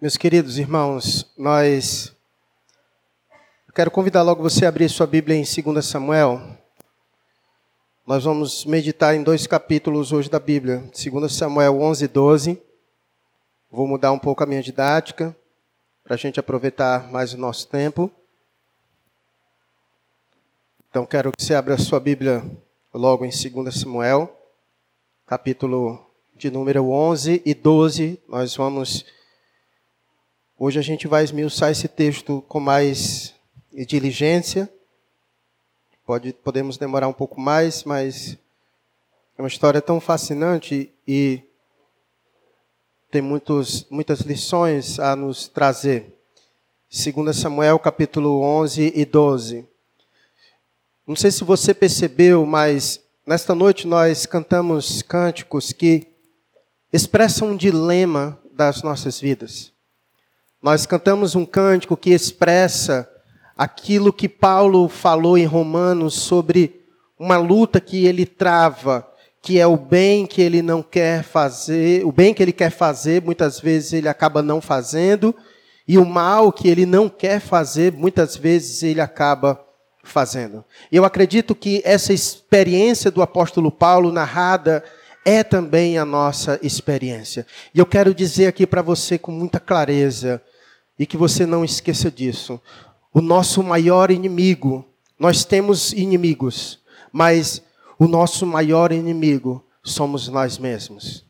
Meus queridos irmãos, nós. Eu quero convidar logo você a abrir sua Bíblia em 2 Samuel. Nós vamos meditar em dois capítulos hoje da Bíblia. 2 Samuel 11 e 12. Vou mudar um pouco a minha didática, para a gente aproveitar mais o nosso tempo. Então, quero que você abra sua Bíblia logo em 2 Samuel, capítulo de número 11 e 12. Nós vamos Hoje a gente vai esmiuçar esse texto com mais diligência. Pode, podemos demorar um pouco mais, mas é uma história tão fascinante e tem muitos, muitas lições a nos trazer. 2 Samuel capítulo 11 e 12. Não sei se você percebeu, mas nesta noite nós cantamos cânticos que expressam um dilema das nossas vidas. Nós cantamos um cântico que expressa aquilo que Paulo falou em Romanos sobre uma luta que ele trava, que é o bem que ele não quer fazer, o bem que ele quer fazer, muitas vezes ele acaba não fazendo, e o mal que ele não quer fazer, muitas vezes ele acaba fazendo. Eu acredito que essa experiência do apóstolo Paulo narrada é também a nossa experiência. E eu quero dizer aqui para você com muita clareza, e que você não esqueça disso. O nosso maior inimigo, nós temos inimigos, mas o nosso maior inimigo somos nós mesmos.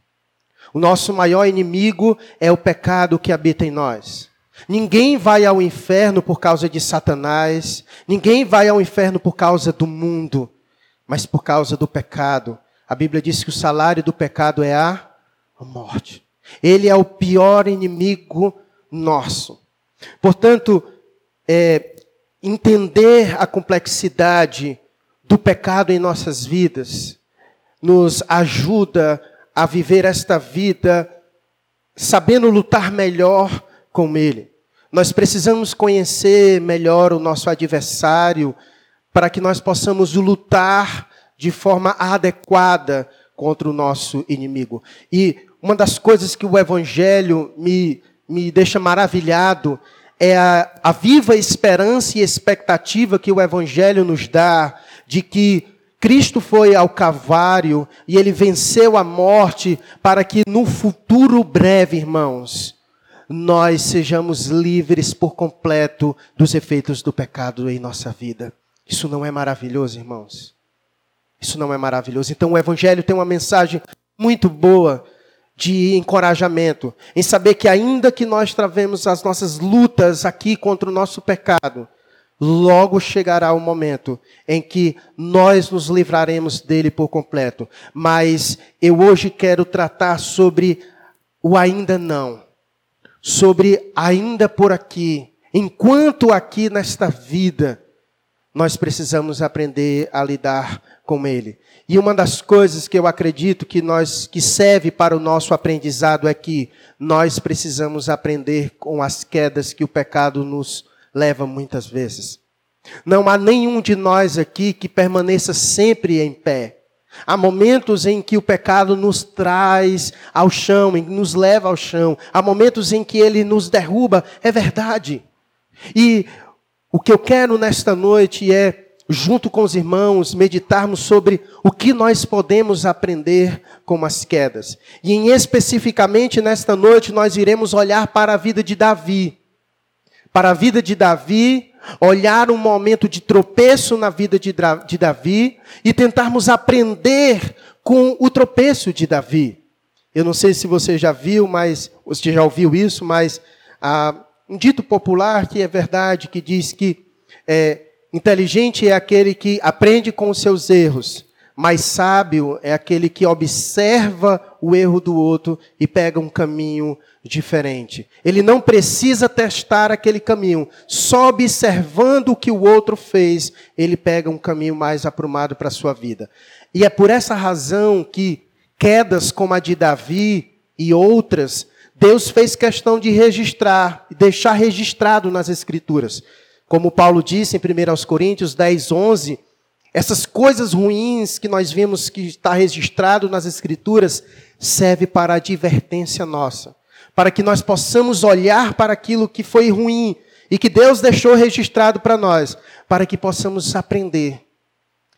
O nosso maior inimigo é o pecado que habita em nós. Ninguém vai ao inferno por causa de Satanás, ninguém vai ao inferno por causa do mundo, mas por causa do pecado. A Bíblia diz que o salário do pecado é a morte. Ele é o pior inimigo nosso. Portanto, é, entender a complexidade do pecado em nossas vidas nos ajuda a viver esta vida sabendo lutar melhor com ele. Nós precisamos conhecer melhor o nosso adversário para que nós possamos lutar de forma adequada contra o nosso inimigo. E uma das coisas que o evangelho me me deixa maravilhado é a, a viva esperança e expectativa que o Evangelho nos dá de que Cristo foi ao Calvário e ele venceu a morte para que no futuro breve, irmãos, nós sejamos livres por completo dos efeitos do pecado em nossa vida. Isso não é maravilhoso, irmãos? Isso não é maravilhoso. Então o Evangelho tem uma mensagem muito boa de encorajamento, em saber que ainda que nós travemos as nossas lutas aqui contra o nosso pecado, logo chegará o momento em que nós nos livraremos dele por completo. Mas eu hoje quero tratar sobre o ainda não, sobre ainda por aqui, enquanto aqui nesta vida, nós precisamos aprender a lidar com ele. E uma das coisas que eu acredito que nós que serve para o nosso aprendizado é que nós precisamos aprender com as quedas que o pecado nos leva muitas vezes. Não há nenhum de nós aqui que permaneça sempre em pé. Há momentos em que o pecado nos traz ao chão, nos leva ao chão. Há momentos em que ele nos derruba, é verdade. E o que eu quero nesta noite é junto com os irmãos, meditarmos sobre o que nós podemos aprender com as quedas. E em especificamente nesta noite nós iremos olhar para a vida de Davi. Para a vida de Davi, olhar um momento de tropeço na vida de, de Davi e tentarmos aprender com o tropeço de Davi. Eu não sei se você já viu, mas você já ouviu isso, mas ah, um dito popular que é verdade, que diz que é, Inteligente é aquele que aprende com os seus erros, mas sábio é aquele que observa o erro do outro e pega um caminho diferente. Ele não precisa testar aquele caminho, só observando o que o outro fez, ele pega um caminho mais aprumado para a sua vida. E é por essa razão que quedas como a de Davi e outras, Deus fez questão de registrar, deixar registrado nas Escrituras. Como Paulo disse em 1 Coríntios 10, 11, essas coisas ruins que nós vimos que está registrado nas Escrituras serve para advertência nossa, para que nós possamos olhar para aquilo que foi ruim e que Deus deixou registrado para nós, para que possamos aprender,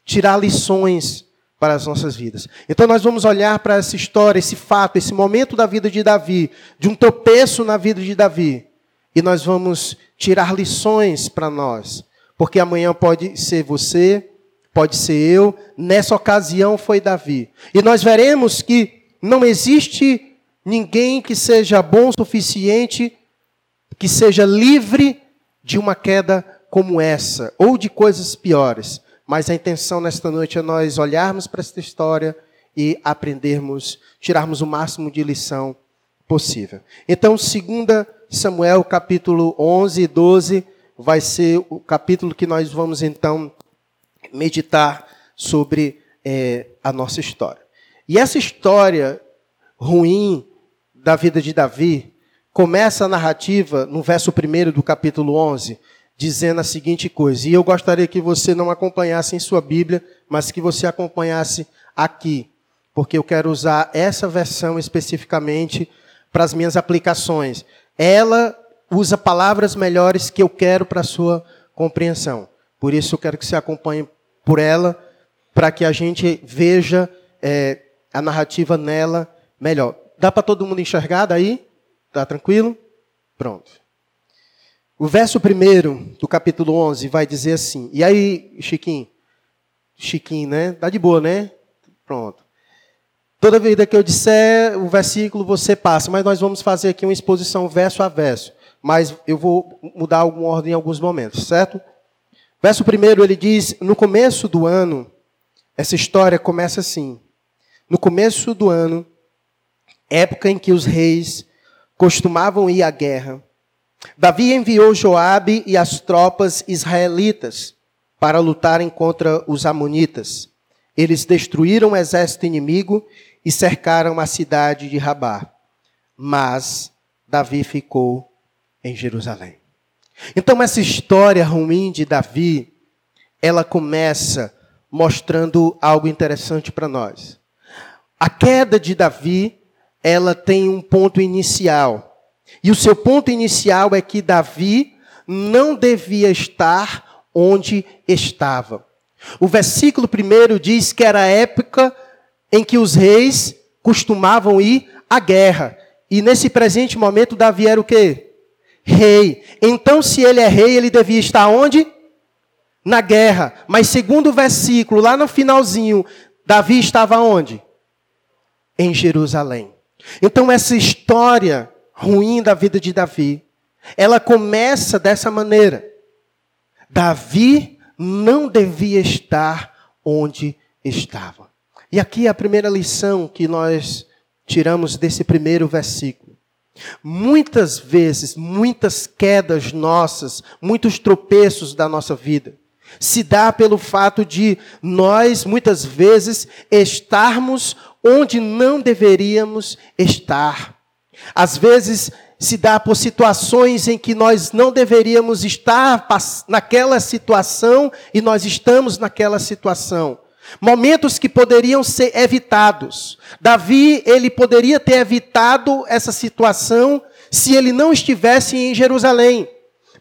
tirar lições para as nossas vidas. Então nós vamos olhar para essa história, esse fato, esse momento da vida de Davi, de um tropeço na vida de Davi, e nós vamos tirar lições para nós, porque amanhã pode ser você, pode ser eu, nessa ocasião foi Davi. E nós veremos que não existe ninguém que seja bom o suficiente, que seja livre de uma queda como essa, ou de coisas piores. Mas a intenção nesta noite é nós olharmos para esta história e aprendermos, tirarmos o máximo de lição possível. Então, 2 Samuel, capítulo 11 e 12, vai ser o capítulo que nós vamos então meditar sobre é, a nossa história. E essa história ruim da vida de Davi começa a narrativa no verso 1 do capítulo 11, dizendo a seguinte coisa. E eu gostaria que você não acompanhasse em sua Bíblia, mas que você acompanhasse aqui, porque eu quero usar essa versão especificamente para as minhas aplicações. Ela usa palavras melhores que eu quero para a sua compreensão. Por isso eu quero que você acompanhe por ela, para que a gente veja é, a narrativa nela melhor. Dá para todo mundo enxergar daí? Tá tranquilo? Pronto. O verso primeiro do capítulo 11 vai dizer assim. E aí, Chiquinho? Chiquinho, né? Tá de boa, né? Pronto. Toda vida que eu disser o versículo, você passa. Mas nós vamos fazer aqui uma exposição verso a verso. Mas eu vou mudar alguma ordem em alguns momentos, certo? Verso primeiro, ele diz: No começo do ano, essa história começa assim. No começo do ano, época em que os reis costumavam ir à guerra. Davi enviou Joabe e as tropas israelitas para lutarem contra os amonitas. Eles destruíram o exército inimigo e cercaram a cidade de Rabá. Mas Davi ficou em Jerusalém. Então essa história ruim de Davi, ela começa mostrando algo interessante para nós. A queda de Davi ela tem um ponto inicial. E o seu ponto inicial é que Davi não devia estar onde estava. O versículo primeiro diz que era a época em que os reis costumavam ir à guerra. E nesse presente momento, Davi era o quê? Rei. Então, se ele é rei, ele devia estar onde? Na guerra. Mas segundo o versículo, lá no finalzinho, Davi estava onde? Em Jerusalém. Então, essa história ruim da vida de Davi, ela começa dessa maneira. Davi não devia estar onde estava. E aqui é a primeira lição que nós tiramos desse primeiro versículo. Muitas vezes, muitas quedas nossas, muitos tropeços da nossa vida, se dá pelo fato de nós, muitas vezes, estarmos onde não deveríamos estar. Às vezes se dá por situações em que nós não deveríamos estar naquela situação e nós estamos naquela situação. Momentos que poderiam ser evitados. Davi, ele poderia ter evitado essa situação se ele não estivesse em Jerusalém.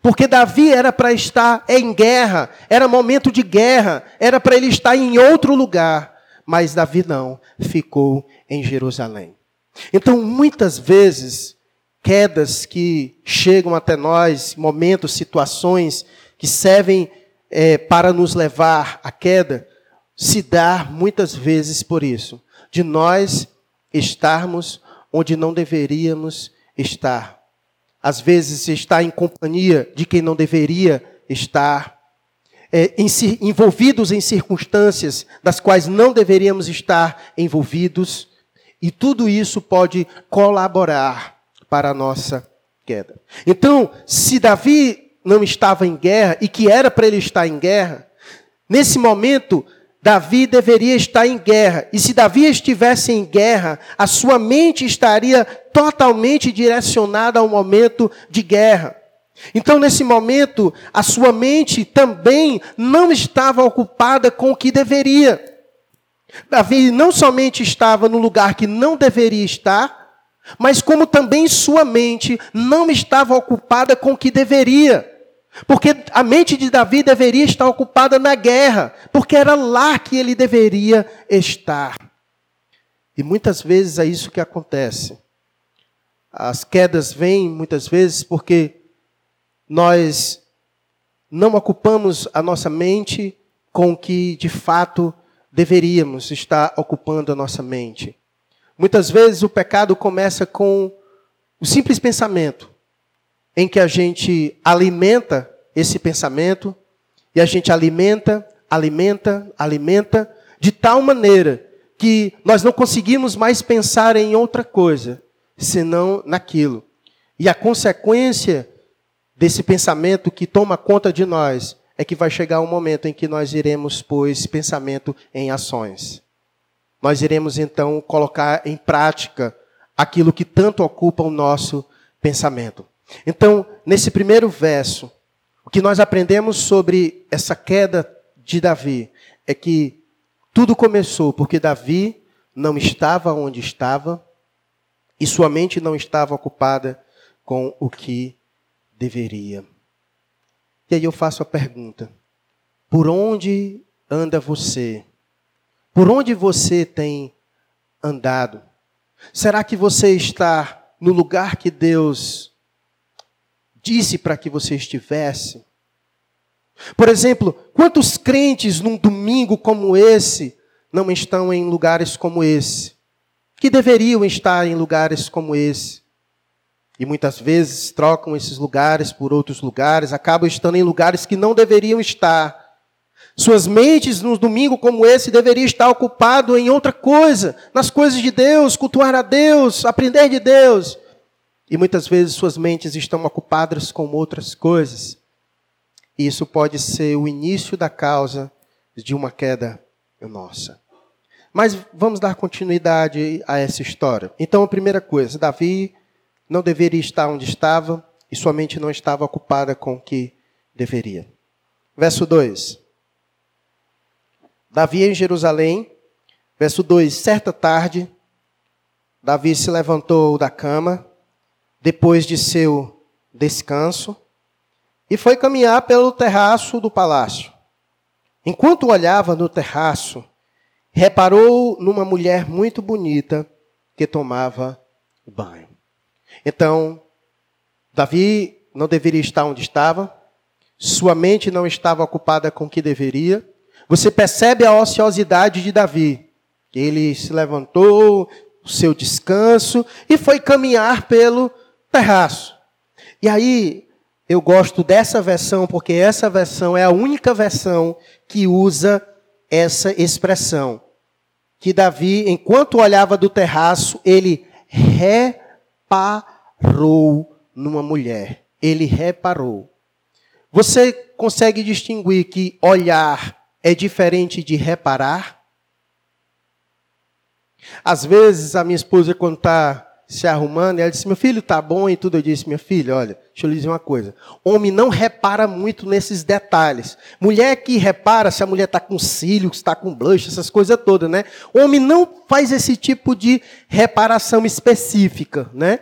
Porque Davi era para estar em guerra, era momento de guerra, era para ele estar em outro lugar mas Davi não, ficou em Jerusalém. Então, muitas vezes, quedas que chegam até nós, momentos, situações que servem é, para nos levar à queda, se dá muitas vezes por isso, de nós estarmos onde não deveríamos estar. Às vezes, estar em companhia de quem não deveria estar é, em, envolvidos em circunstâncias das quais não deveríamos estar envolvidos, e tudo isso pode colaborar para a nossa queda. Então, se Davi não estava em guerra e que era para ele estar em guerra, nesse momento Davi deveria estar em guerra. E se Davi estivesse em guerra, a sua mente estaria totalmente direcionada ao momento de guerra. Então, nesse momento, a sua mente também não estava ocupada com o que deveria. Davi não somente estava no lugar que não deveria estar, mas como também sua mente não estava ocupada com o que deveria. Porque a mente de Davi deveria estar ocupada na guerra, porque era lá que ele deveria estar. E muitas vezes é isso que acontece. As quedas vêm muitas vezes porque nós não ocupamos a nossa mente com o que de fato deveríamos estar ocupando a nossa mente. Muitas vezes o pecado começa com o simples pensamento, em que a gente alimenta esse pensamento, e a gente alimenta, alimenta, alimenta, de tal maneira que nós não conseguimos mais pensar em outra coisa, senão naquilo. E a consequência desse pensamento que toma conta de nós é que vai chegar um momento em que nós iremos pôr esse pensamento em ações. Nós iremos então colocar em prática aquilo que tanto ocupa o nosso pensamento. Então, nesse primeiro verso, o que nós aprendemos sobre essa queda de Davi é que tudo começou porque Davi não estava onde estava e sua mente não estava ocupada com o que deveria. E aí eu faço a pergunta: por onde anda você? Por onde você tem andado? Será que você está no lugar que Deus disse para que você estivesse? Por exemplo, quantos crentes num domingo como esse não estão em lugares como esse? Que deveriam estar em lugares como esse? E muitas vezes trocam esses lugares por outros lugares, acabam estando em lugares que não deveriam estar. Suas mentes, num domingo como esse, deveriam estar ocupado em outra coisa, nas coisas de Deus, cultuar a Deus, aprender de Deus. E muitas vezes suas mentes estão ocupadas com outras coisas. E isso pode ser o início da causa de uma queda nossa. Mas vamos dar continuidade a essa história. Então, a primeira coisa, Davi não deveria estar onde estava e sua mente não estava ocupada com o que deveria. Verso 2. Davi em Jerusalém, verso 2: Certa tarde, Davi se levantou da cama, depois de seu descanso, e foi caminhar pelo terraço do palácio. Enquanto olhava no terraço, reparou numa mulher muito bonita que tomava banho. Então, Davi não deveria estar onde estava, sua mente não estava ocupada com o que deveria. Você percebe a ociosidade de Davi. Ele se levantou, o seu descanso, e foi caminhar pelo terraço. E aí, eu gosto dessa versão, porque essa versão é a única versão que usa essa expressão. Que Davi, enquanto olhava do terraço, ele reparou numa mulher. Ele reparou. Você consegue distinguir que olhar é diferente de reparar? Às vezes, a minha esposa, quando está se arrumando, ela disse: Meu filho tá bom e tudo. Eu disse: Minha filha, olha, deixa eu lhe dizer uma coisa. Homem não repara muito nesses detalhes. Mulher que repara se a mulher está com cílios, está com blush, essas coisas todas, né? Homem não faz esse tipo de reparação específica, né?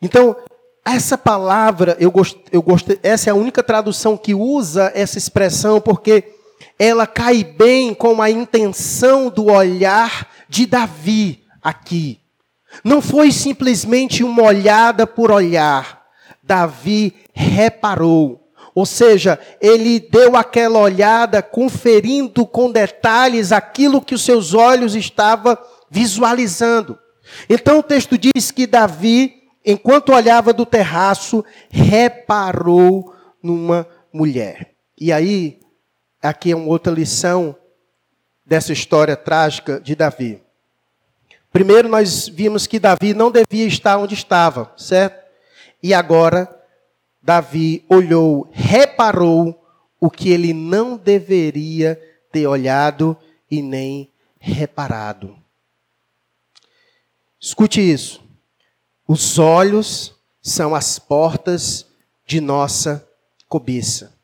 Então, essa palavra, eu gostei, eu gostei, essa é a única tradução que usa essa expressão, porque ela cai bem com a intenção do olhar de Davi aqui. Não foi simplesmente uma olhada por olhar. Davi reparou. Ou seja, ele deu aquela olhada conferindo com detalhes aquilo que os seus olhos estavam visualizando. Então o texto diz que Davi, enquanto olhava do terraço, reparou numa mulher. E aí, aqui é uma outra lição dessa história trágica de Davi. Primeiro, nós vimos que Davi não devia estar onde estava, certo? E agora, Davi olhou, reparou o que ele não deveria ter olhado e nem reparado. Escute isso. Os olhos são as portas de nossa cobiça.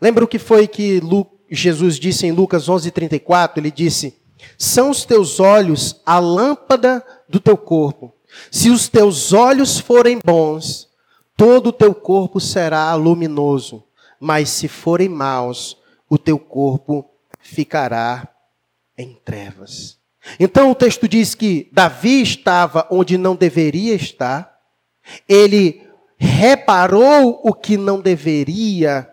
Lembra o que foi que Jesus disse em Lucas 11:34? Ele disse: são os teus olhos a lâmpada do teu corpo. Se os teus olhos forem bons, todo o teu corpo será luminoso, mas se forem maus, o teu corpo ficará em trevas. Então o texto diz que Davi estava onde não deveria estar, ele reparou o que não deveria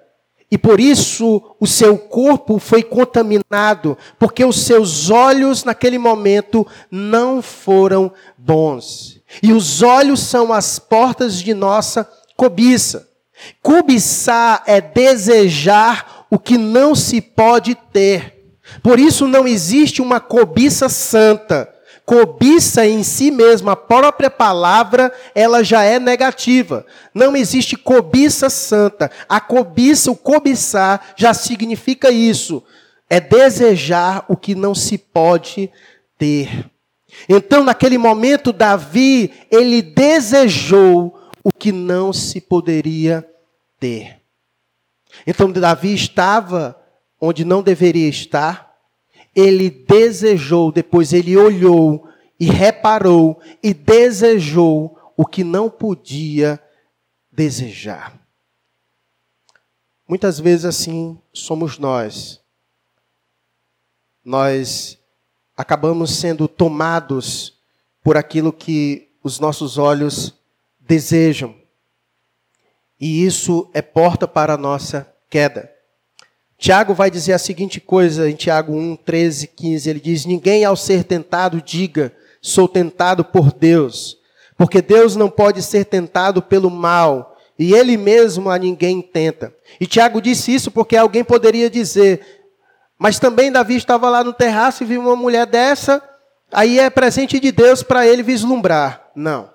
e por isso o seu corpo foi contaminado, porque os seus olhos naquele momento não foram bons. E os olhos são as portas de nossa cobiça. Cobiçar é desejar o que não se pode ter. Por isso não existe uma cobiça santa. Cobiça em si mesma, a própria palavra, ela já é negativa. Não existe cobiça santa. A cobiça, o cobiçar, já significa isso. É desejar o que não se pode ter. Então, naquele momento, Davi, ele desejou o que não se poderia ter. Então, Davi estava onde não deveria estar, ele desejou, depois ele olhou e reparou e desejou o que não podia desejar. Muitas vezes assim somos nós. Nós acabamos sendo tomados por aquilo que os nossos olhos desejam. E isso é porta para a nossa queda. Tiago vai dizer a seguinte coisa em Tiago 1, 13, 15. Ele diz: Ninguém ao ser tentado diga, sou tentado por Deus, porque Deus não pode ser tentado pelo mal, e ele mesmo a ninguém tenta. E Tiago disse isso porque alguém poderia dizer, mas também Davi estava lá no terraço e viu uma mulher dessa, aí é presente de Deus para ele vislumbrar. Não.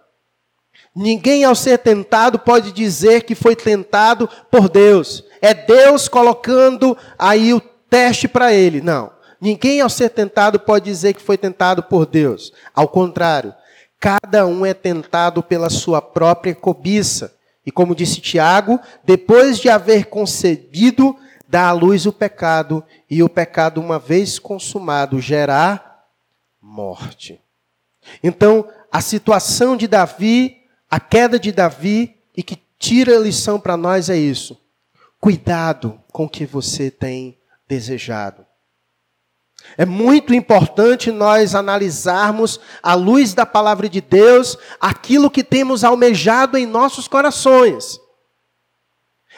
Ninguém ao ser tentado pode dizer que foi tentado por Deus. É Deus colocando aí o teste para ele. Não. Ninguém ao ser tentado pode dizer que foi tentado por Deus. Ao contrário, cada um é tentado pela sua própria cobiça. E como disse Tiago, depois de haver concebido, dá à luz o pecado, e o pecado, uma vez consumado, gerará morte. Então, a situação de Davi a queda de Davi e que tira a lição para nós é isso. Cuidado com o que você tem desejado. É muito importante nós analisarmos, à luz da palavra de Deus, aquilo que temos almejado em nossos corações.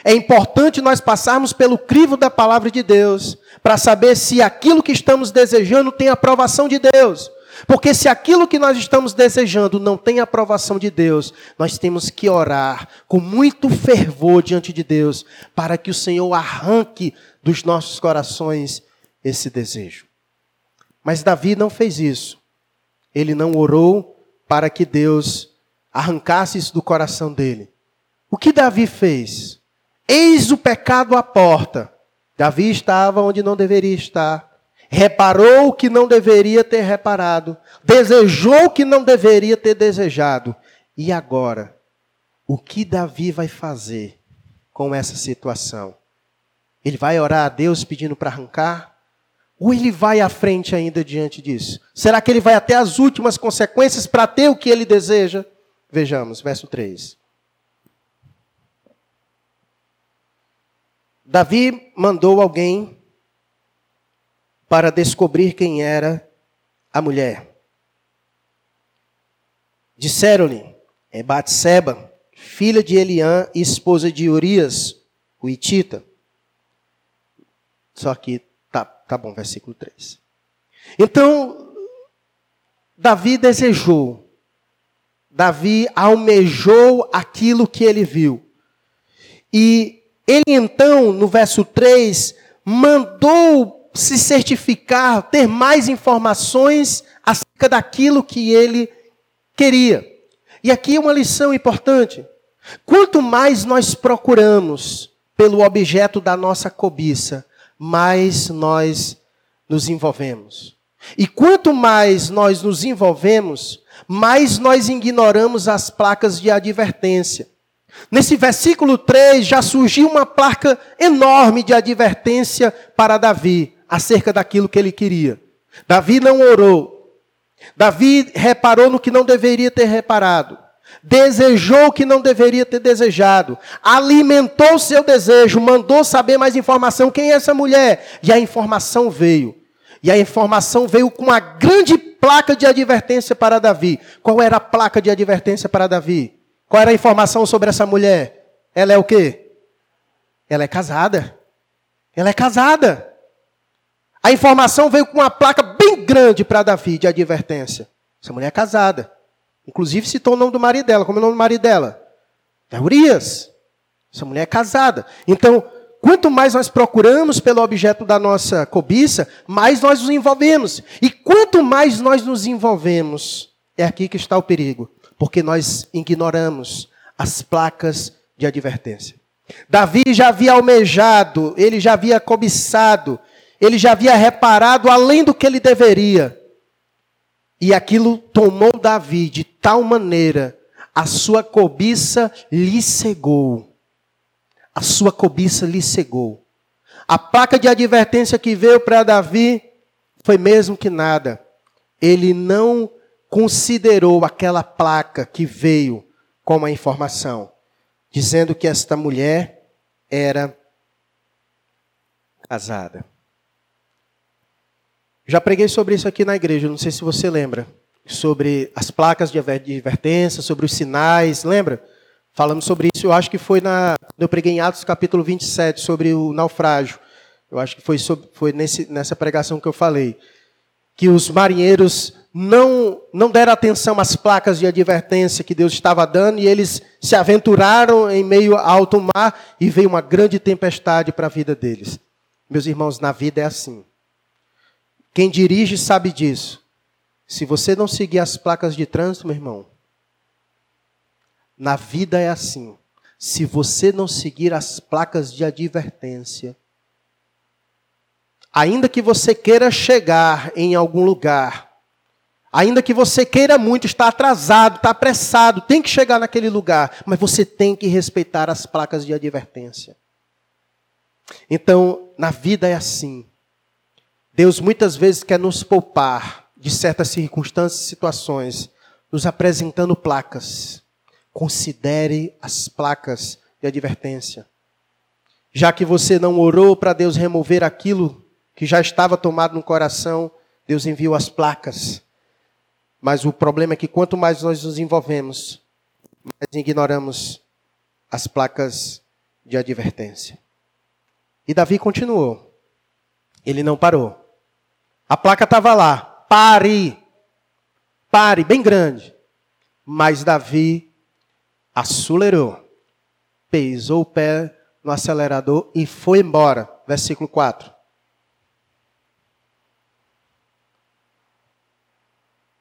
É importante nós passarmos pelo crivo da palavra de Deus, para saber se aquilo que estamos desejando tem aprovação de Deus. Porque se aquilo que nós estamos desejando não tem aprovação de Deus, nós temos que orar com muito fervor diante de Deus, para que o Senhor arranque dos nossos corações esse desejo. Mas Davi não fez isso. Ele não orou para que Deus arrancasse isso do coração dele. O que Davi fez? Eis o pecado à porta. Davi estava onde não deveria estar reparou o que não deveria ter reparado, desejou o que não deveria ter desejado. E agora, o que Davi vai fazer com essa situação? Ele vai orar a Deus pedindo para arrancar? Ou ele vai à frente ainda diante disso? Será que ele vai até as últimas consequências para ter o que ele deseja? Vejamos, verso 3. Davi mandou alguém para descobrir quem era a mulher. Disseram-lhe, é Batseba, filha de Eliã e esposa de Urias, o Itita. Só que, tá, tá bom, versículo 3. Então, Davi desejou, Davi almejou aquilo que ele viu. E ele então, no verso 3, mandou se certificar, ter mais informações acerca daquilo que ele queria. E aqui é uma lição importante. Quanto mais nós procuramos pelo objeto da nossa cobiça, mais nós nos envolvemos. E quanto mais nós nos envolvemos, mais nós ignoramos as placas de advertência. Nesse versículo 3 já surgiu uma placa enorme de advertência para Davi acerca daquilo que ele queria. Davi não orou. Davi reparou no que não deveria ter reparado. Desejou o que não deveria ter desejado. Alimentou seu desejo, mandou saber mais informação. Quem é essa mulher? E a informação veio. E a informação veio com uma grande placa de advertência para Davi. Qual era a placa de advertência para Davi? Qual era a informação sobre essa mulher? Ela é o quê? Ela é casada. Ela é casada. A informação veio com uma placa bem grande para Davi de advertência. Essa mulher é casada. Inclusive citou o nome do marido dela. Como é o nome do marido dela? É Urias. Essa mulher é casada. Então, quanto mais nós procuramos pelo objeto da nossa cobiça, mais nós nos envolvemos. E quanto mais nós nos envolvemos, é aqui que está o perigo. Porque nós ignoramos as placas de advertência. Davi já havia almejado, ele já havia cobiçado, ele já havia reparado além do que ele deveria. E aquilo tomou Davi de tal maneira, a sua cobiça lhe cegou. A sua cobiça lhe cegou. A placa de advertência que veio para Davi foi mesmo que nada. Ele não considerou aquela placa que veio como a informação, dizendo que esta mulher era casada. Já preguei sobre isso aqui na igreja, não sei se você lembra. Sobre as placas de advertência, sobre os sinais, lembra? Falamos sobre isso, eu acho que foi na. Eu preguei em Atos capítulo 27, sobre o naufrágio. Eu acho que foi, sobre, foi nesse, nessa pregação que eu falei. Que os marinheiros não, não deram atenção às placas de advertência que Deus estava dando e eles se aventuraram em meio ao alto mar e veio uma grande tempestade para a vida deles. Meus irmãos, na vida é assim. Quem dirige sabe disso. Se você não seguir as placas de trânsito, meu irmão, na vida é assim. Se você não seguir as placas de advertência, ainda que você queira chegar em algum lugar, ainda que você queira muito, está atrasado, está apressado, tem que chegar naquele lugar, mas você tem que respeitar as placas de advertência. Então, na vida é assim. Deus muitas vezes quer nos poupar de certas circunstâncias e situações, nos apresentando placas. Considere as placas de advertência. Já que você não orou para Deus remover aquilo que já estava tomado no coração, Deus enviou as placas. Mas o problema é que quanto mais nós nos envolvemos, mais ignoramos as placas de advertência. E Davi continuou. Ele não parou. A placa estava lá, pare, pare, bem grande. Mas Davi acelerou, pesou o pé no acelerador e foi embora. Versículo 4.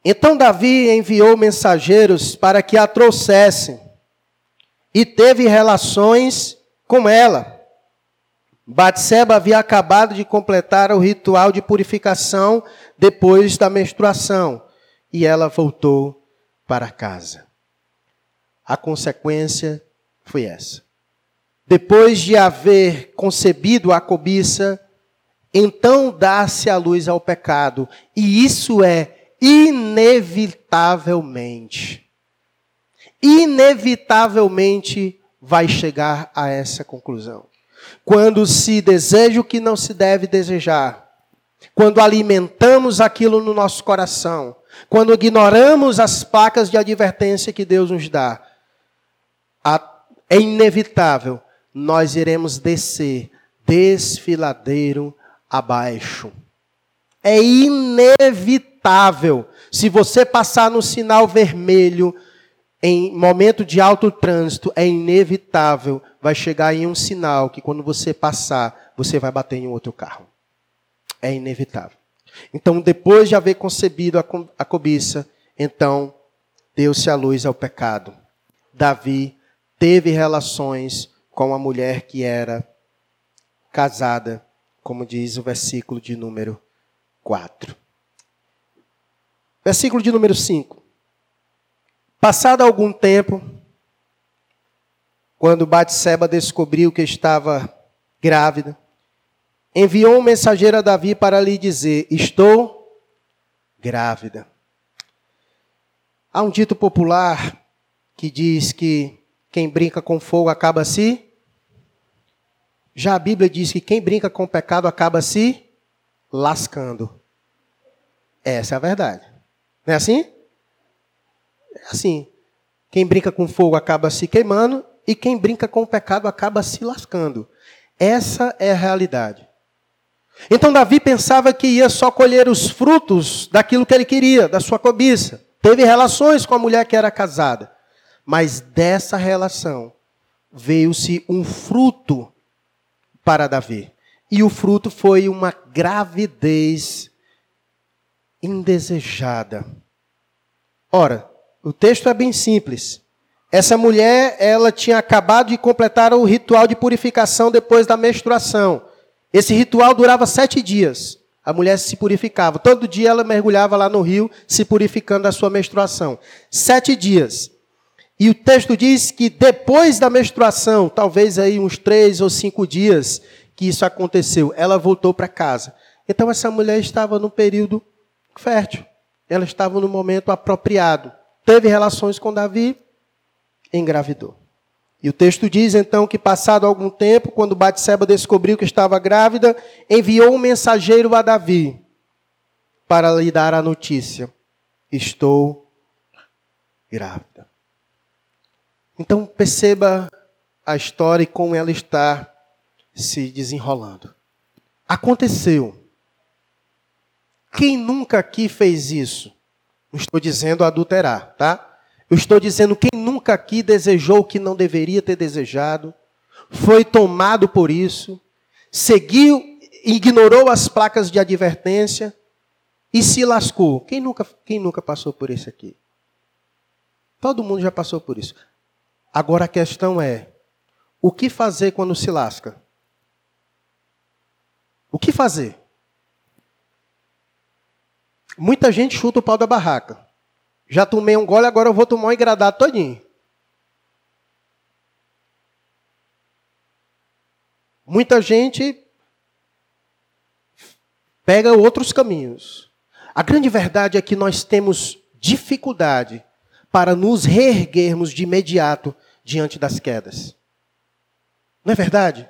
Então Davi enviou mensageiros para que a trouxessem e teve relações com ela. Batseba havia acabado de completar o ritual de purificação depois da menstruação e ela voltou para casa. A consequência foi essa. Depois de haver concebido a cobiça, então dá-se a luz ao pecado, e isso é inevitavelmente. Inevitavelmente vai chegar a essa conclusão. Quando se deseja o que não se deve desejar, quando alimentamos aquilo no nosso coração, quando ignoramos as placas de advertência que Deus nos dá, é inevitável, nós iremos descer desfiladeiro abaixo. É inevitável. Se você passar no sinal vermelho, em momento de alto trânsito, é inevitável, vai chegar em um sinal que quando você passar, você vai bater em outro carro. É inevitável. Então, depois de haver concebido a cobiça, então deu-se a luz ao pecado. Davi teve relações com a mulher que era casada, como diz o versículo de número 4. Versículo de número 5. Passado algum tempo, quando Batseba descobriu que estava grávida, enviou um mensageiro a Davi para lhe dizer: Estou grávida. Há um dito popular que diz que quem brinca com fogo acaba se. Já a Bíblia diz que quem brinca com pecado acaba se lascando. Essa é a verdade. Não é assim? É assim. Quem brinca com fogo acaba se queimando e quem brinca com o pecado acaba se lascando. Essa é a realidade. Então Davi pensava que ia só colher os frutos daquilo que ele queria, da sua cobiça. Teve relações com a mulher que era casada. Mas dessa relação veio-se um fruto para Davi. E o fruto foi uma gravidez indesejada. Ora, o texto é bem simples. Essa mulher, ela tinha acabado de completar o ritual de purificação depois da menstruação. Esse ritual durava sete dias. A mulher se purificava. Todo dia ela mergulhava lá no rio, se purificando da sua menstruação. Sete dias. E o texto diz que depois da menstruação, talvez aí uns três ou cinco dias que isso aconteceu, ela voltou para casa. Então essa mulher estava no período fértil. Ela estava no momento apropriado. Teve relações com Davi, engravidou. E o texto diz então que passado algum tempo, quando Batseba descobriu que estava grávida, enviou um mensageiro a Davi para lhe dar a notícia: estou grávida. Então perceba a história e como ela está se desenrolando. Aconteceu. Quem nunca aqui fez isso? Não estou dizendo adulterar, tá? Eu estou dizendo quem nunca aqui desejou o que não deveria ter desejado, foi tomado por isso, seguiu, ignorou as placas de advertência e se lascou. Quem nunca, quem nunca passou por isso aqui? Todo mundo já passou por isso. Agora a questão é: o que fazer quando se lasca? O que fazer? Muita gente chuta o pau da barraca. Já tomei um gole, agora eu vou tomar um engradado todinho. Muita gente pega outros caminhos. A grande verdade é que nós temos dificuldade para nos reerguermos de imediato diante das quedas. Não é verdade?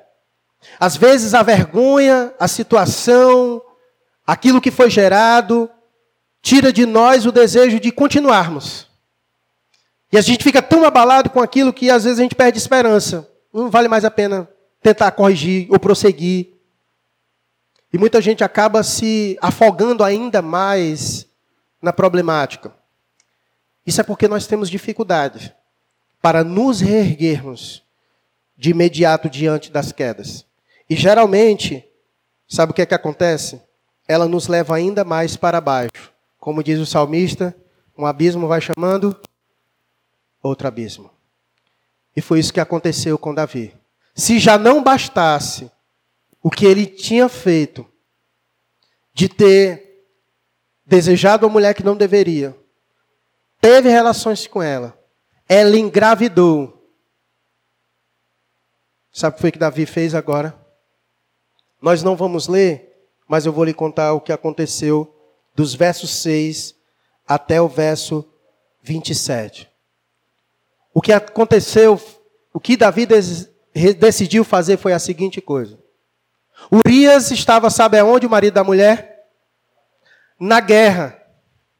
Às vezes a vergonha, a situação, aquilo que foi gerado, tira de nós o desejo de continuarmos. E a gente fica tão abalado com aquilo que às vezes a gente perde esperança. Não vale mais a pena tentar corrigir ou prosseguir. E muita gente acaba se afogando ainda mais na problemática. Isso é porque nós temos dificuldade para nos reerguermos de imediato diante das quedas. E geralmente, sabe o que é que acontece? Ela nos leva ainda mais para baixo. Como diz o salmista, um abismo vai chamando outro abismo. E foi isso que aconteceu com Davi. Se já não bastasse o que ele tinha feito de ter desejado a mulher que não deveria, teve relações com ela, ela engravidou. Sabe o que foi que Davi fez agora? Nós não vamos ler, mas eu vou lhe contar o que aconteceu dos versos 6 até o verso 27. O que aconteceu, o que Davi decidiu fazer foi a seguinte coisa. Urias estava, sabe aonde, o marido da mulher? Na guerra.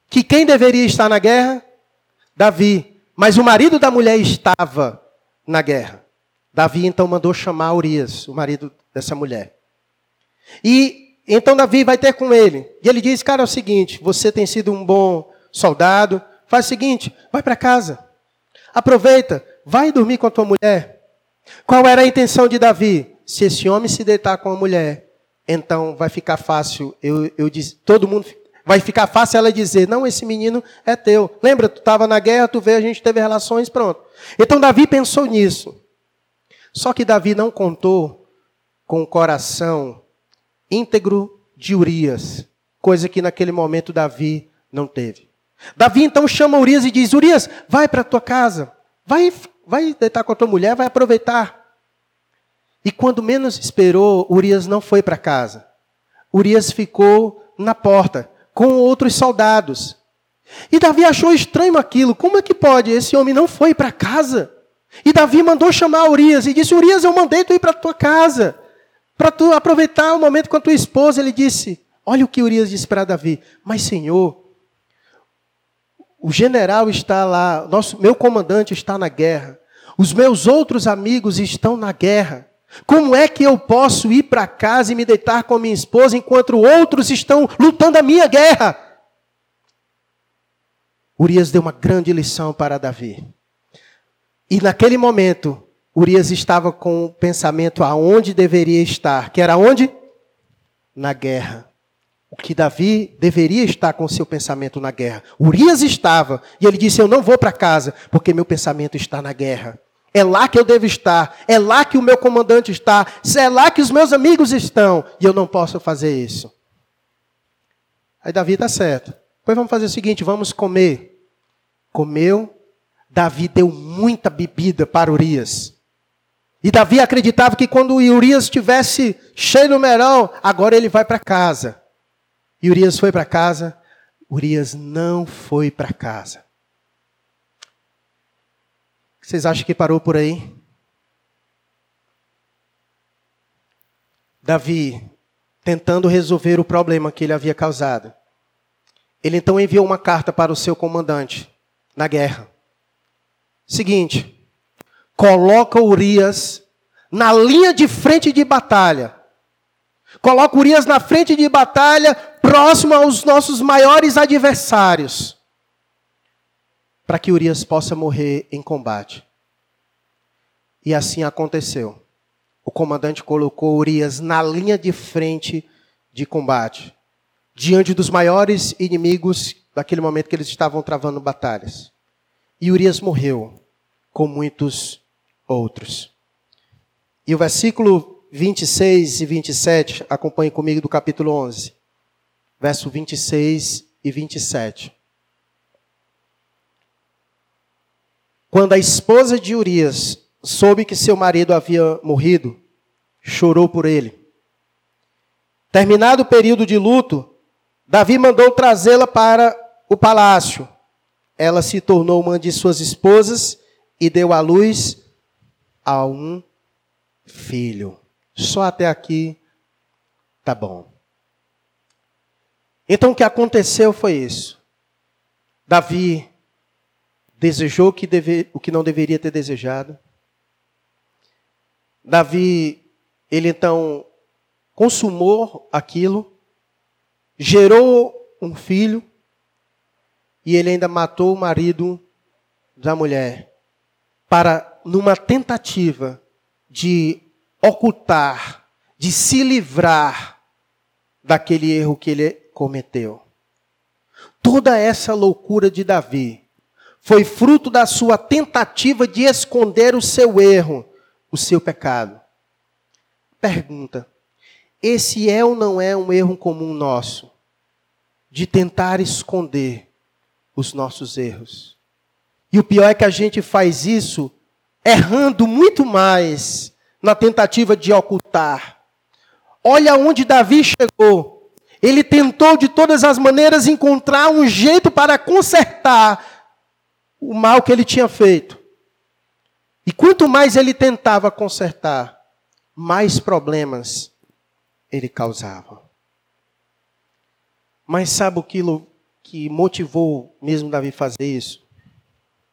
Que quem deveria estar na guerra? Davi. Mas o marido da mulher estava na guerra. Davi então mandou chamar Urias, o marido dessa mulher. E então Davi vai ter com ele. E ele diz: Cara, é o seguinte, você tem sido um bom soldado. Faz o seguinte, vai para casa. Aproveita, vai dormir com a tua mulher. Qual era a intenção de Davi? Se esse homem se deitar com a mulher, então vai ficar fácil. Eu, eu disse, todo mundo vai ficar fácil ela dizer: não, esse menino é teu. Lembra, tu estava na guerra, tu veio, a gente teve relações, pronto. Então Davi pensou nisso. Só que Davi não contou com o coração íntegro de Urias, coisa que naquele momento Davi não teve. Davi então chama Urias e diz: Urias, vai para a tua casa, vai, vai deitar com a tua mulher, vai aproveitar. E quando menos esperou, Urias não foi para casa. Urias ficou na porta com outros soldados. E Davi achou estranho aquilo. Como é que pode? Esse homem não foi para casa. E Davi mandou chamar Urias e disse: Urias, eu mandei tu ir para tua casa, para tu aproveitar o momento com a tua esposa. Ele disse: Olha o que Urias disse para Davi: Mas Senhor, o general está lá, nosso, meu comandante está na guerra, os meus outros amigos estão na guerra. Como é que eu posso ir para casa e me deitar com a minha esposa enquanto outros estão lutando a minha guerra? Urias deu uma grande lição para Davi. E naquele momento, Urias estava com o pensamento aonde deveria estar, que era onde? Na guerra. O que Davi deveria estar com seu pensamento na guerra. Urias estava, e ele disse: Eu não vou para casa, porque meu pensamento está na guerra. É lá que eu devo estar, é lá que o meu comandante está, é lá que os meus amigos estão, e eu não posso fazer isso. Aí Davi está certo. Pois vamos fazer o seguinte: vamos comer. Comeu, Davi deu muita bebida para Urias. E Davi acreditava que quando Urias estivesse cheio no melão, agora ele vai para casa. E Urias foi para casa. Urias não foi para casa. Vocês acham que parou por aí? Davi, tentando resolver o problema que ele havia causado, ele então enviou uma carta para o seu comandante na guerra. Seguinte, coloca Urias na linha de frente de batalha. Coloca Urias na frente de batalha, próximo aos nossos maiores adversários para que Urias possa morrer em combate. E assim aconteceu. O comandante colocou Urias na linha de frente de combate, diante dos maiores inimigos daquele momento que eles estavam travando batalhas. E Urias morreu, com muitos outros. E o versículo 26 e 27, acompanhe comigo do capítulo 11, verso 26 e 27. Quando a esposa de Urias soube que seu marido havia morrido, chorou por ele. Terminado o período de luto, Davi mandou trazê-la para o palácio. Ela se tornou uma de suas esposas e deu à luz a um filho. Só até aqui tá bom. Então o que aconteceu foi isso. Davi desejou o que, deve, o que não deveria ter desejado. Davi, ele então consumou aquilo, gerou um filho, e ele ainda matou o marido da mulher, para, numa tentativa de ocultar, de se livrar daquele erro que ele cometeu. Toda essa loucura de Davi foi fruto da sua tentativa de esconder o seu erro, o seu pecado. Pergunta: esse é ou não é um erro comum nosso? De tentar esconder os nossos erros. E o pior é que a gente faz isso errando muito mais na tentativa de ocultar. Olha onde Davi chegou. Ele tentou de todas as maneiras encontrar um jeito para consertar o mal que ele tinha feito. E quanto mais ele tentava consertar, mais problemas ele causava. Mas sabe o que, que motivou mesmo Davi fazer isso?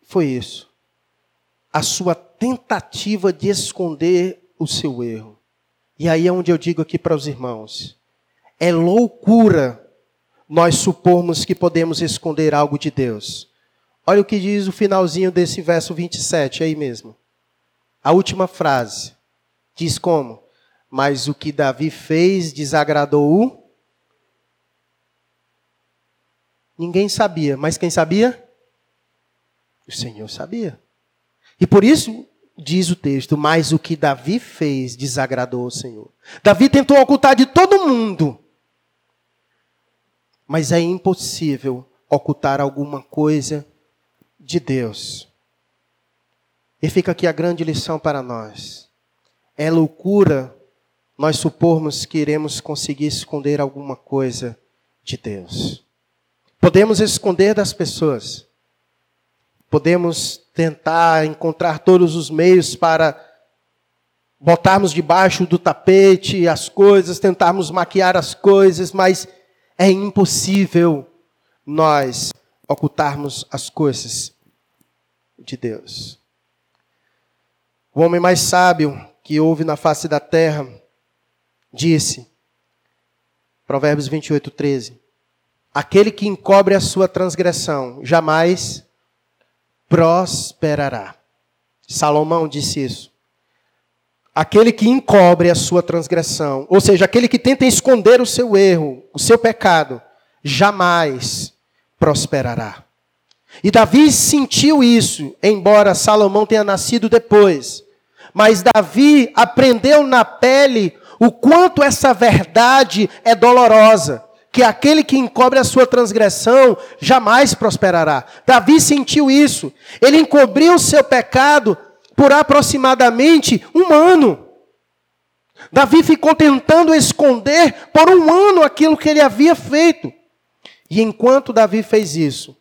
Foi isso. A sua tentativa de esconder o seu erro. E aí é onde eu digo aqui para os irmãos: é loucura nós supormos que podemos esconder algo de Deus. Olha o que diz o finalzinho desse verso 27 aí mesmo. A última frase. Diz como? Mas o que Davi fez desagradou o. Ninguém sabia, mas quem sabia? O Senhor sabia. E por isso diz o texto: Mas o que Davi fez desagradou o Senhor. Davi tentou ocultar de todo mundo. Mas é impossível ocultar alguma coisa de Deus. E fica aqui a grande lição para nós. É loucura nós supormos que iremos conseguir esconder alguma coisa de Deus. Podemos esconder das pessoas. Podemos tentar encontrar todos os meios para botarmos debaixo do tapete as coisas, tentarmos maquiar as coisas, mas é impossível nós ocultarmos as coisas de Deus. O homem mais sábio que houve na face da terra disse, Provérbios 28, 13: Aquele que encobre a sua transgressão jamais prosperará. Salomão disse isso. Aquele que encobre a sua transgressão, ou seja, aquele que tenta esconder o seu erro, o seu pecado, jamais prosperará. E Davi sentiu isso, embora Salomão tenha nascido depois. Mas Davi aprendeu na pele o quanto essa verdade é dolorosa, que aquele que encobre a sua transgressão jamais prosperará. Davi sentiu isso. Ele encobriu o seu pecado por aproximadamente um ano. Davi ficou tentando esconder por um ano aquilo que ele havia feito. E enquanto Davi fez isso,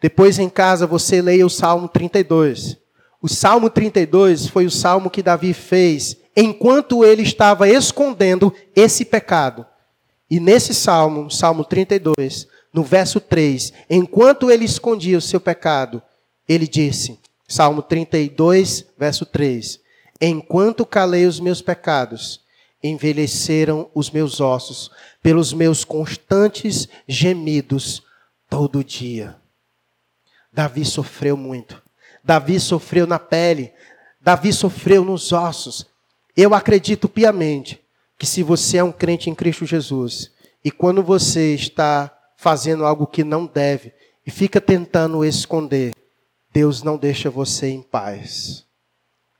depois em casa você leia o Salmo 32. O Salmo 32 foi o salmo que Davi fez enquanto ele estava escondendo esse pecado. E nesse salmo, Salmo 32, no verso 3, enquanto ele escondia o seu pecado, ele disse, Salmo 32, verso 3: Enquanto calei os meus pecados, envelheceram os meus ossos pelos meus constantes gemidos todo dia. Davi sofreu muito. Davi sofreu na pele. Davi sofreu nos ossos. Eu acredito piamente que se você é um crente em Cristo Jesus e quando você está fazendo algo que não deve e fica tentando esconder, Deus não deixa você em paz.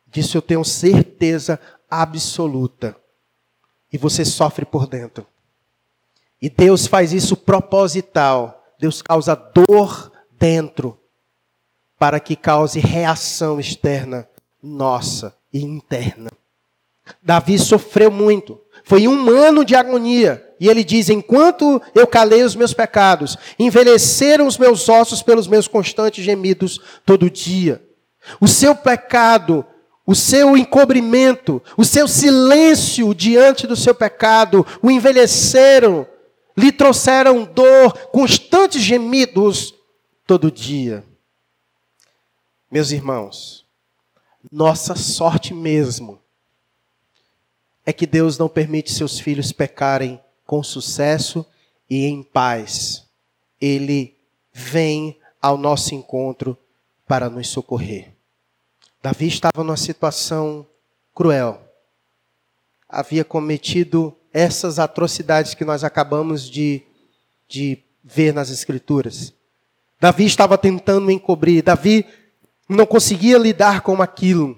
Disso eu tenho certeza absoluta. E você sofre por dentro. E Deus faz isso proposital. Deus causa dor dentro para que cause reação externa nossa e interna. Davi sofreu muito. Foi um ano de agonia. E ele diz: Enquanto eu calei os meus pecados, envelheceram os meus ossos pelos meus constantes gemidos todo dia. O seu pecado, o seu encobrimento, o seu silêncio diante do seu pecado, o envelheceram, lhe trouxeram dor, constantes gemidos todo dia. Meus irmãos, nossa sorte mesmo é que Deus não permite seus filhos pecarem com sucesso e em paz. Ele vem ao nosso encontro para nos socorrer. Davi estava numa situação cruel. Havia cometido essas atrocidades que nós acabamos de, de ver nas Escrituras. Davi estava tentando encobrir. Davi não conseguia lidar com aquilo,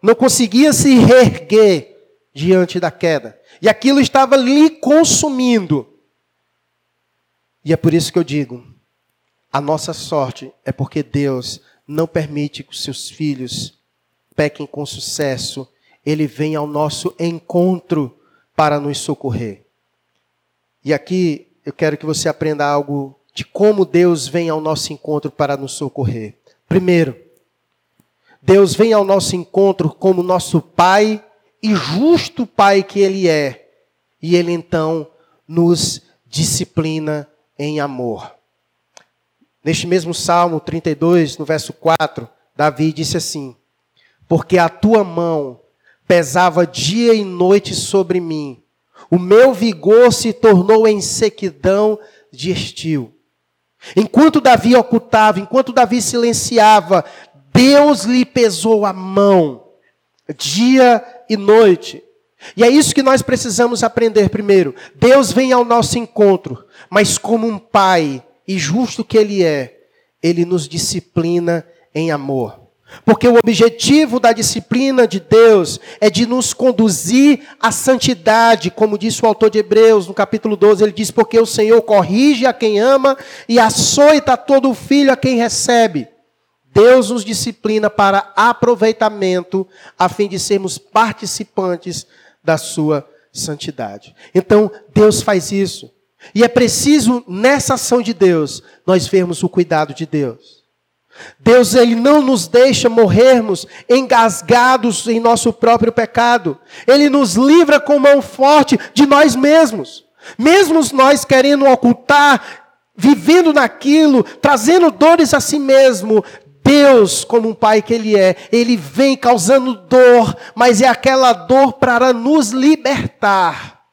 não conseguia se reerguer diante da queda, e aquilo estava lhe consumindo. E é por isso que eu digo: a nossa sorte é porque Deus não permite que os seus filhos pequem com sucesso, ele vem ao nosso encontro para nos socorrer. E aqui eu quero que você aprenda algo de como Deus vem ao nosso encontro para nos socorrer. Primeiro, Deus vem ao nosso encontro como nosso Pai e justo Pai que Ele é. E Ele então nos disciplina em amor. Neste mesmo Salmo 32, no verso 4, Davi disse assim: Porque a tua mão pesava dia e noite sobre mim, o meu vigor se tornou em sequidão de estio. Enquanto Davi ocultava, enquanto Davi silenciava, Deus lhe pesou a mão, dia e noite. E é isso que nós precisamos aprender primeiro. Deus vem ao nosso encontro, mas como um pai e justo que ele é, ele nos disciplina em amor. Porque o objetivo da disciplina de Deus é de nos conduzir à santidade, como disse o autor de Hebreus, no capítulo 12, ele diz: Porque o Senhor corrige a quem ama e açoita todo filho a quem recebe. Deus nos disciplina para aproveitamento, a fim de sermos participantes da sua santidade. Então, Deus faz isso. E é preciso, nessa ação de Deus, nós vermos o cuidado de Deus. Deus ele não nos deixa morrermos engasgados em nosso próprio pecado. Ele nos livra com mão forte de nós mesmos. Mesmo nós querendo ocultar, vivendo naquilo, trazendo dores a si mesmo, Deus, como um pai que ele é, ele vem causando dor, mas é aquela dor para nos libertar.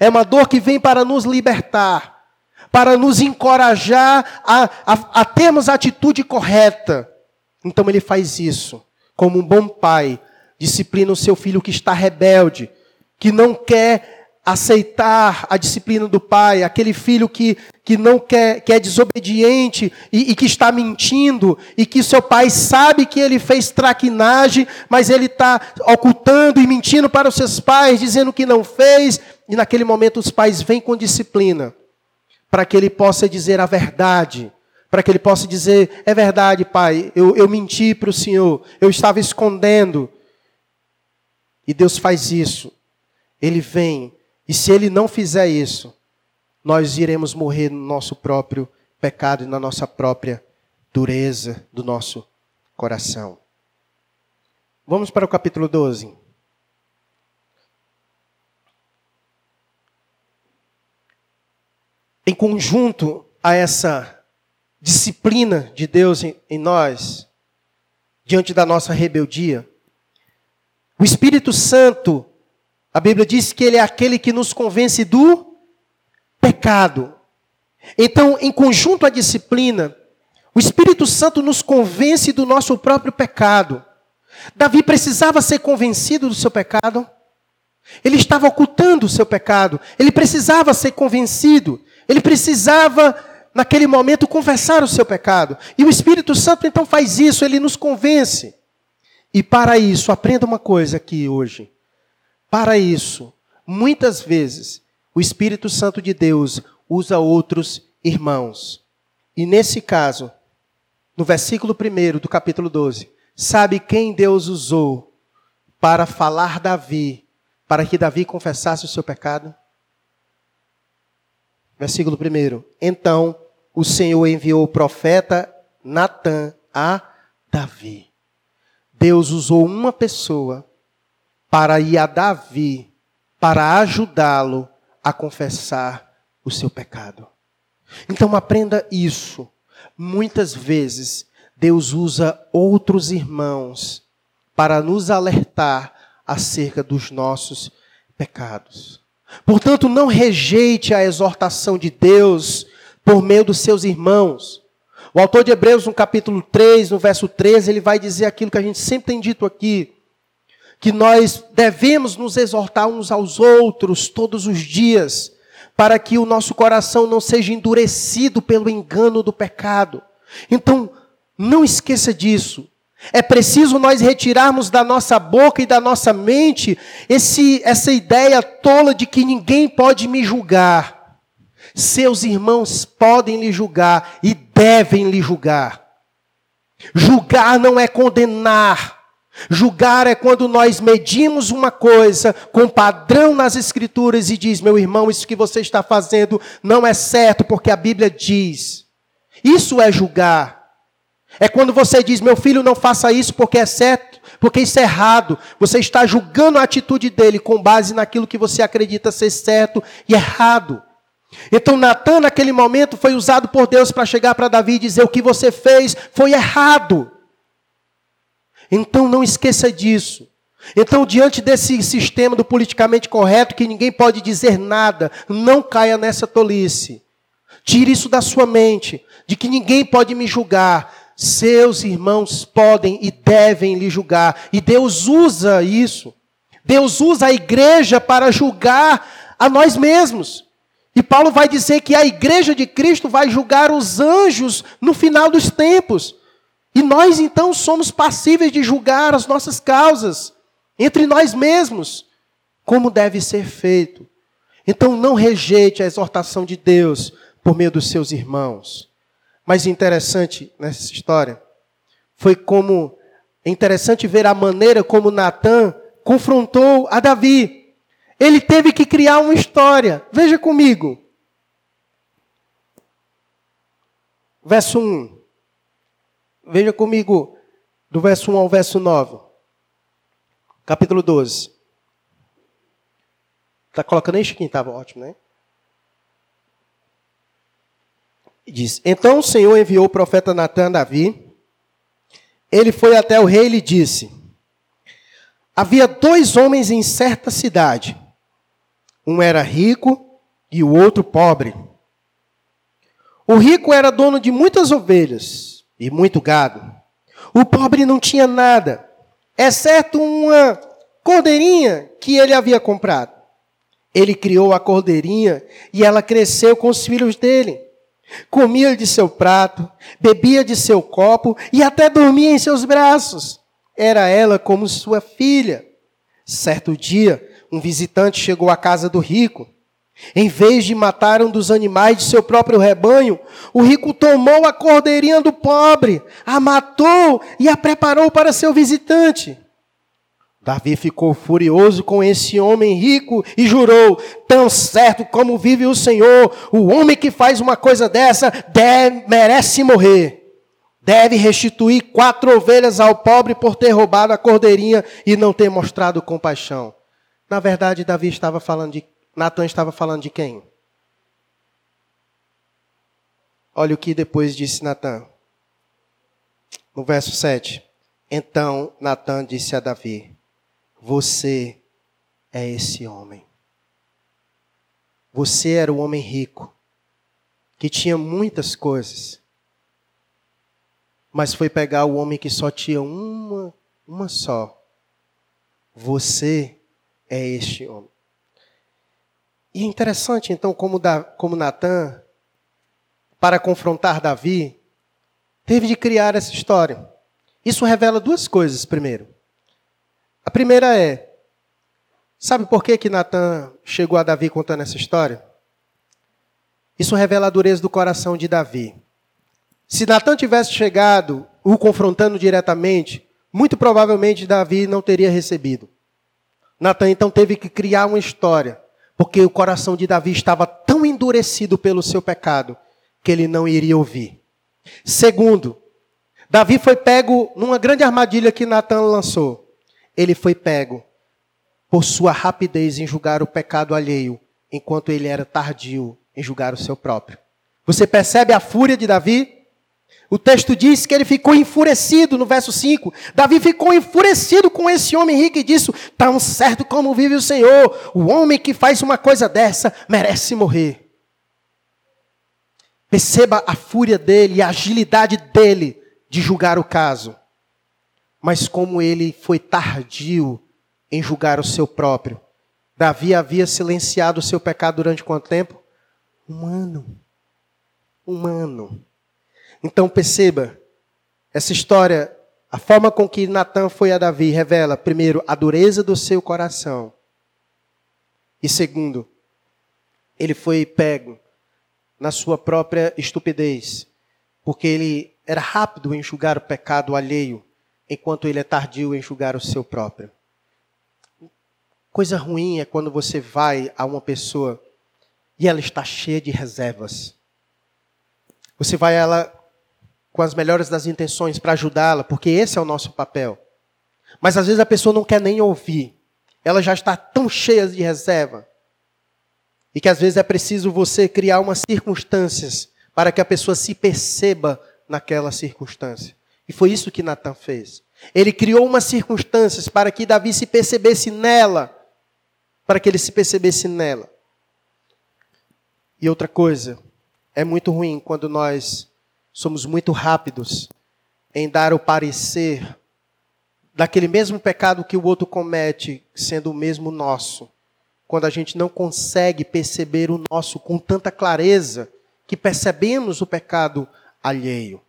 É uma dor que vem para nos libertar, para nos encorajar a, a, a termos a atitude correta. Então ele faz isso, como um bom pai, disciplina o seu filho que está rebelde, que não quer aceitar a disciplina do pai, aquele filho que, que não quer, que é desobediente e, e, que está mentindo, e que seu pai sabe que ele fez traquinagem, mas ele está ocultando e mentindo para os seus pais, dizendo que não fez, e naquele momento os pais vêm com disciplina, para que ele possa dizer a verdade, para que ele possa dizer: é verdade, pai, eu, eu menti para o senhor, eu estava escondendo. E Deus faz isso. Ele vem e se ele não fizer isso, nós iremos morrer no nosso próprio pecado e na nossa própria dureza do nosso coração. Vamos para o capítulo 12. Em conjunto a essa disciplina de Deus em, nós, diante da nossa rebeldia, o Espírito Santo a Bíblia diz que ele é aquele que nos convence do pecado. Então, em conjunto à disciplina, o Espírito Santo nos convence do nosso próprio pecado. Davi precisava ser convencido do seu pecado. Ele estava ocultando o seu pecado. Ele precisava ser convencido. Ele precisava, naquele momento, confessar o seu pecado. E o Espírito Santo então faz isso, ele nos convence. E para isso, aprenda uma coisa aqui hoje. Para isso, muitas vezes, o Espírito Santo de Deus usa outros irmãos. E nesse caso, no versículo 1 do capítulo 12, sabe quem Deus usou para falar Davi, para que Davi confessasse o seu pecado? Versículo 1. Então o Senhor enviou o profeta Natã a Davi. Deus usou uma pessoa para ir a Davi, para ajudá-lo a confessar o seu pecado. Então aprenda isso. Muitas vezes Deus usa outros irmãos para nos alertar acerca dos nossos pecados. Portanto, não rejeite a exortação de Deus por meio dos seus irmãos. O autor de Hebreus, no capítulo 3, no verso 13, ele vai dizer aquilo que a gente sempre tem dito aqui que nós devemos nos exortar uns aos outros todos os dias, para que o nosso coração não seja endurecido pelo engano do pecado. Então, não esqueça disso. É preciso nós retirarmos da nossa boca e da nossa mente esse, essa ideia tola de que ninguém pode me julgar. Seus irmãos podem lhe julgar e devem lhe julgar. Julgar não é condenar. Julgar é quando nós medimos uma coisa com padrão nas Escrituras e diz, meu irmão, isso que você está fazendo não é certo, porque a Bíblia diz. Isso é julgar. É quando você diz, meu filho, não faça isso porque é certo, porque isso é errado. Você está julgando a atitude dele com base naquilo que você acredita ser certo e errado. Então Natan, naquele momento, foi usado por Deus para chegar para Davi e dizer: o que você fez foi errado. Então não esqueça disso. Então, diante desse sistema do politicamente correto, que ninguém pode dizer nada, não caia nessa tolice. Tire isso da sua mente, de que ninguém pode me julgar. Seus irmãos podem e devem lhe julgar. E Deus usa isso. Deus usa a igreja para julgar a nós mesmos. E Paulo vai dizer que a igreja de Cristo vai julgar os anjos no final dos tempos. E nós então somos passíveis de julgar as nossas causas entre nós mesmos, como deve ser feito. Então não rejeite a exortação de Deus por meio dos seus irmãos. Mas interessante nessa história foi como é interessante ver a maneira como Natan confrontou a Davi. Ele teve que criar uma história. Veja comigo. Verso 1. Veja comigo, do verso 1 ao verso 9. Capítulo 12. Está colocando aí, Chiquinho? Estava ótimo, né? Diz: Então o Senhor enviou o profeta Natan a Davi. Ele foi até o rei e lhe disse: Havia dois homens em certa cidade. Um era rico e o outro pobre. O rico era dono de muitas ovelhas e muito gado. O pobre não tinha nada, exceto uma cordeirinha que ele havia comprado. Ele criou a cordeirinha e ela cresceu com os filhos dele. Comia de seu prato, bebia de seu copo e até dormia em seus braços. Era ela como sua filha. Certo dia, um visitante chegou à casa do rico. Em vez de matar um dos animais de seu próprio rebanho, o rico tomou a cordeirinha do pobre, a matou e a preparou para seu visitante. Davi ficou furioso com esse homem rico e jurou: Tão certo como vive o Senhor, o homem que faz uma coisa dessa deve, merece morrer. Deve restituir quatro ovelhas ao pobre por ter roubado a cordeirinha e não ter mostrado compaixão. Na verdade, Davi estava falando de Natan estava falando de quem? Olha o que depois disse Natan. No verso 7. Então Natan disse a Davi: Você é esse homem. Você era o homem rico, que tinha muitas coisas, mas foi pegar o homem que só tinha uma, uma só. Você é este homem. E é interessante, então, como, da, como Natan, para confrontar Davi, teve de criar essa história. Isso revela duas coisas, primeiro. A primeira é, sabe por que, que Natan chegou a Davi contando essa história? Isso revela a dureza do coração de Davi. Se Natan tivesse chegado o confrontando diretamente, muito provavelmente Davi não teria recebido. Natan então teve que criar uma história porque o coração de Davi estava tão endurecido pelo seu pecado que ele não iria ouvir. Segundo, Davi foi pego numa grande armadilha que Natan lançou. Ele foi pego por sua rapidez em julgar o pecado alheio, enquanto ele era tardio em julgar o seu próprio. Você percebe a fúria de Davi? O texto diz que ele ficou enfurecido no verso 5. Davi ficou enfurecido com esse homem rico e disse: Tão certo como vive o Senhor, o homem que faz uma coisa dessa merece morrer. Perceba a fúria dele a agilidade dele de julgar o caso. Mas como ele foi tardio em julgar o seu próprio. Davi havia silenciado o seu pecado durante quanto tempo? Um ano. Um ano. Então perceba, essa história, a forma com que Natan foi a Davi revela, primeiro, a dureza do seu coração. E segundo, ele foi pego na sua própria estupidez, porque ele era rápido em julgar o pecado alheio, enquanto ele é tardio em julgar o seu próprio. Coisa ruim é quando você vai a uma pessoa e ela está cheia de reservas. Você vai a ela com as melhores das intenções para ajudá-la, porque esse é o nosso papel. Mas às vezes a pessoa não quer nem ouvir. Ela já está tão cheia de reserva. E que às vezes é preciso você criar umas circunstâncias para que a pessoa se perceba naquela circunstância. E foi isso que Natan fez. Ele criou umas circunstâncias para que Davi se percebesse nela. Para que ele se percebesse nela. E outra coisa, é muito ruim quando nós somos muito rápidos em dar o parecer daquele mesmo pecado que o outro comete, sendo o mesmo nosso. Quando a gente não consegue perceber o nosso com tanta clareza que percebemos o pecado alheio.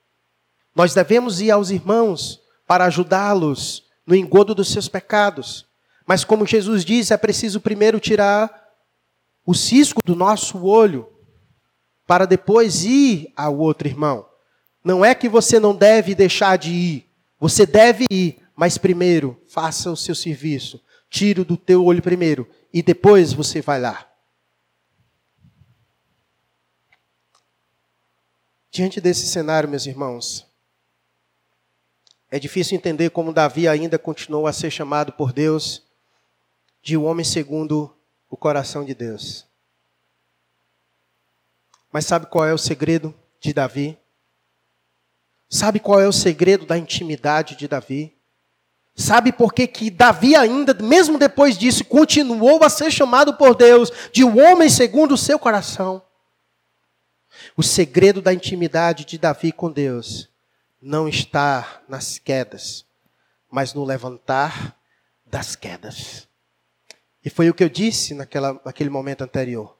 Nós devemos ir aos irmãos para ajudá-los no engodo dos seus pecados. Mas como Jesus disse, é preciso primeiro tirar o cisco do nosso olho para depois ir ao outro irmão. Não é que você não deve deixar de ir. Você deve ir, mas primeiro faça o seu serviço. Tire do teu olho primeiro e depois você vai lá. Diante desse cenário, meus irmãos, é difícil entender como Davi ainda continuou a ser chamado por Deus de um homem segundo o coração de Deus. Mas sabe qual é o segredo de Davi? Sabe qual é o segredo da intimidade de Davi? Sabe por que, que Davi ainda, mesmo depois disso, continuou a ser chamado por Deus de um homem segundo o seu coração? O segredo da intimidade de Davi com Deus não está nas quedas, mas no levantar das quedas. E foi o que eu disse naquela, naquele momento anterior.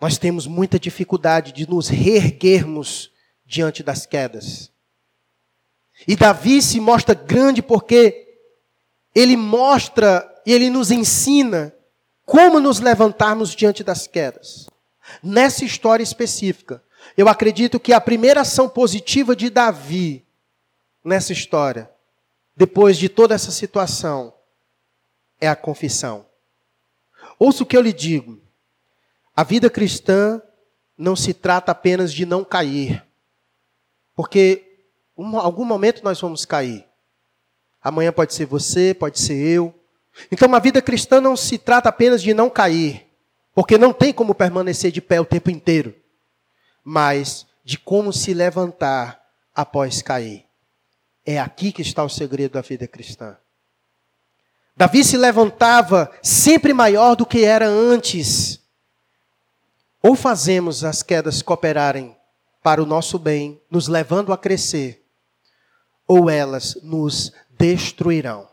Nós temos muita dificuldade de nos reerguermos diante das quedas. E Davi se mostra grande porque ele mostra e ele nos ensina como nos levantarmos diante das quedas. Nessa história específica, eu acredito que a primeira ação positiva de Davi nessa história, depois de toda essa situação, é a confissão. Ouça o que eu lhe digo. A vida cristã não se trata apenas de não cair. Porque em algum momento nós vamos cair. Amanhã pode ser você, pode ser eu. Então, a vida cristã não se trata apenas de não cair. Porque não tem como permanecer de pé o tempo inteiro mas de como se levantar após cair. É aqui que está o segredo da vida cristã. Davi se levantava sempre maior do que era antes. Ou fazemos as quedas cooperarem para o nosso bem, nos levando a crescer, ou elas nos destruirão.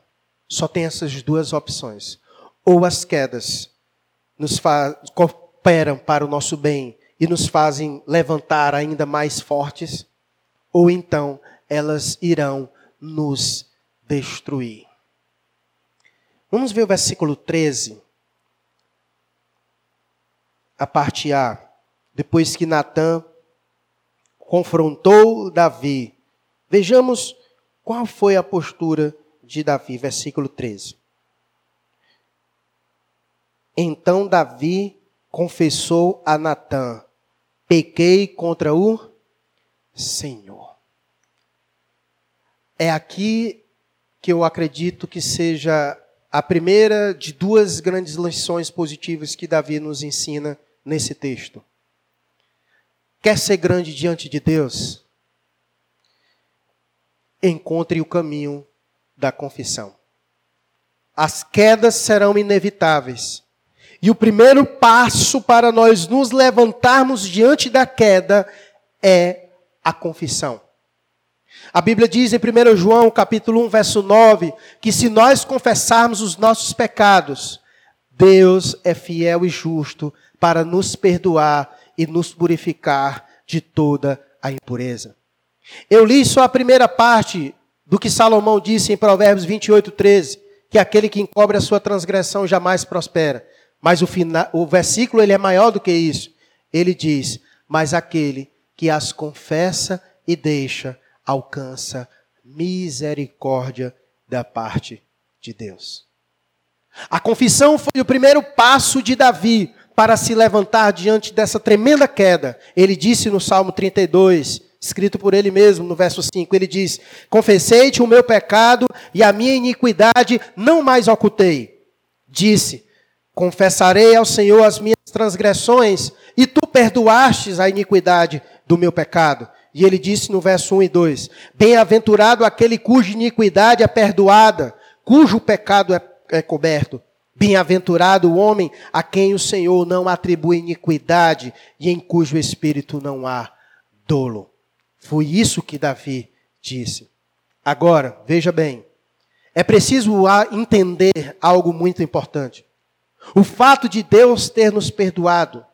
Só tem essas duas opções. Ou as quedas nos cooperam para o nosso bem e nos fazem levantar ainda mais fortes, ou então elas irão nos destruir. Vamos ver o versículo 13, a parte A. Depois que Natã confrontou Davi, vejamos qual foi a postura de Davi, versículo 13. Então Davi confessou a Natã: pequei contra o Senhor. É aqui que eu acredito que seja a primeira de duas grandes lições positivas que Davi nos ensina nesse texto. Quer ser grande diante de Deus? Encontre o caminho da confissão. As quedas serão inevitáveis. E o primeiro passo para nós nos levantarmos diante da queda é a confissão. A Bíblia diz em 1 João, capítulo 1, verso 9, que se nós confessarmos os nossos pecados, Deus é fiel e justo para nos perdoar e nos purificar de toda a impureza. Eu li só a primeira parte do que Salomão disse em Provérbios 28, 13, que aquele que encobre a sua transgressão jamais prospera. Mas o, final, o versículo ele é maior do que isso. Ele diz: Mas aquele que as confessa e deixa, alcança misericórdia da parte de Deus. A confissão foi o primeiro passo de Davi para se levantar diante dessa tremenda queda. Ele disse no Salmo 32, escrito por ele mesmo, no verso 5, ele diz: Confessei-te o meu pecado e a minha iniquidade não mais ocultei. Disse: Confessarei ao Senhor as minhas transgressões, e tu perdoastes a iniquidade do meu pecado. E ele disse no verso 1 e 2: Bem-aventurado aquele cuja iniquidade é perdoada, cujo pecado é, é coberto. Bem-aventurado o homem a quem o Senhor não atribui iniquidade e em cujo espírito não há dolo. Foi isso que Davi disse. Agora, veja bem, é preciso entender algo muito importante. O fato de Deus ter nos perdoado,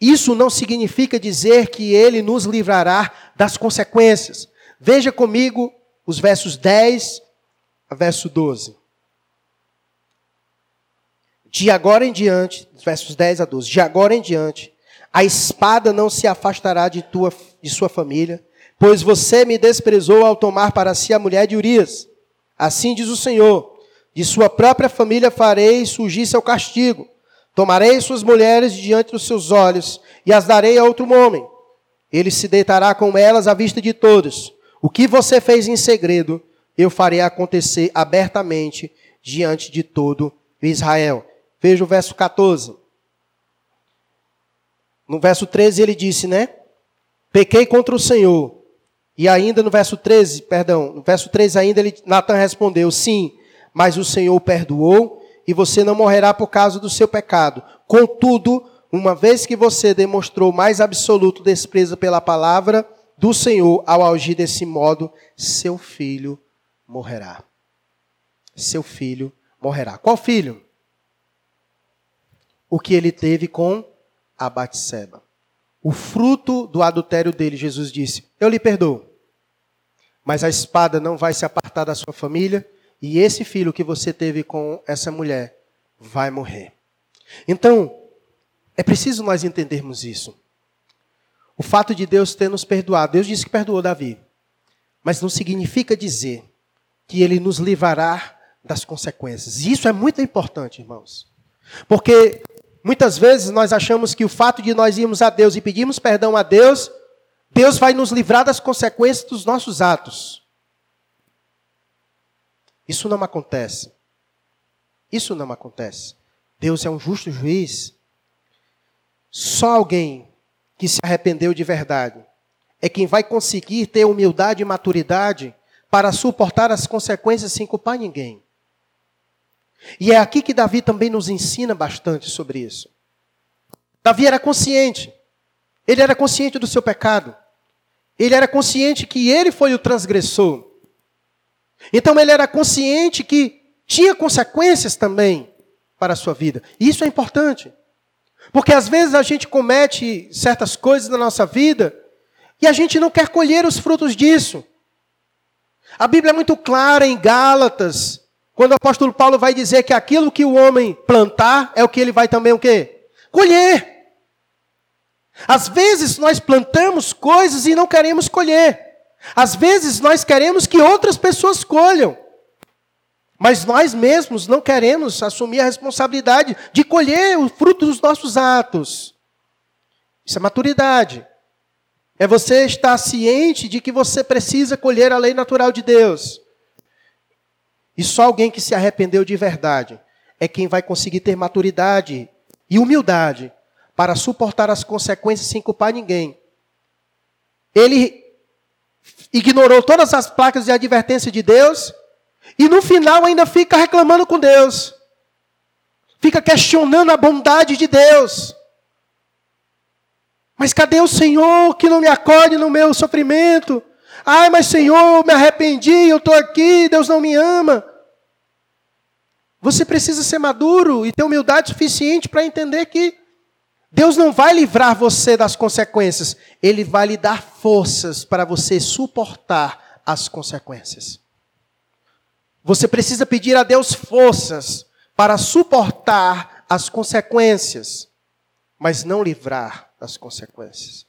isso não significa dizer que ele nos livrará das consequências. Veja comigo os versos 10 a verso 12. De agora em diante, versos 10 a 12. De agora em diante, a espada não se afastará de, tua, de sua família, pois você me desprezou ao tomar para si a mulher de Urias. Assim diz o Senhor: de sua própria família farei surgir seu castigo. Tomarei suas mulheres diante dos seus olhos e as darei a outro homem. Ele se deitará com elas à vista de todos. O que você fez em segredo, eu farei acontecer abertamente diante de todo Israel. Veja o verso 14. No verso 13 ele disse, né? Pequei contra o Senhor. E ainda no verso 13, perdão, no verso 13 ainda ele, Natan respondeu, sim, mas o Senhor perdoou e você não morrerá por causa do seu pecado. Contudo, uma vez que você demonstrou mais absoluto desprezo pela palavra do Senhor ao agir desse modo, seu filho morrerá. Seu filho morrerá. Qual filho? O que ele teve com a Batseba. O fruto do adultério dele, Jesus disse: Eu lhe perdoo. Mas a espada não vai se apartar da sua família, e esse filho que você teve com essa mulher vai morrer. Então, é preciso nós entendermos isso. O fato de Deus ter nos perdoado, Deus disse que perdoou Davi, mas não significa dizer que ele nos livrará das consequências. Isso é muito importante, irmãos. Porque muitas vezes nós achamos que o fato de nós irmos a Deus e pedirmos perdão a Deus, Deus vai nos livrar das consequências dos nossos atos. Isso não acontece. Isso não acontece. Deus é um justo juiz só alguém que se arrependeu de verdade é quem vai conseguir ter humildade e maturidade para suportar as consequências sem culpar ninguém. E é aqui que Davi também nos ensina bastante sobre isso. Davi era consciente. Ele era consciente do seu pecado. Ele era consciente que ele foi o transgressor. Então ele era consciente que tinha consequências também para a sua vida. Isso é importante. Porque às vezes a gente comete certas coisas na nossa vida e a gente não quer colher os frutos disso. A Bíblia é muito clara em Gálatas, quando o apóstolo Paulo vai dizer que aquilo que o homem plantar é o que ele vai também o quê? Colher. Às vezes nós plantamos coisas e não queremos colher. Às vezes nós queremos que outras pessoas colham. Mas nós mesmos não queremos assumir a responsabilidade de colher o fruto dos nossos atos. Isso é maturidade. É você estar ciente de que você precisa colher a lei natural de Deus. E só alguém que se arrependeu de verdade é quem vai conseguir ter maturidade e humildade para suportar as consequências sem culpar ninguém. Ele ignorou todas as placas de advertência de Deus e no final ainda fica reclamando com Deus. Fica questionando a bondade de Deus. Mas cadê o Senhor que não me acorde no meu sofrimento? Ai, mas Senhor, eu me arrependi, eu estou aqui, Deus não me ama. Você precisa ser maduro e ter humildade suficiente para entender que Deus não vai livrar você das consequências, Ele vai lhe dar forças para você suportar as consequências. Você precisa pedir a Deus forças para suportar as consequências, mas não livrar das consequências.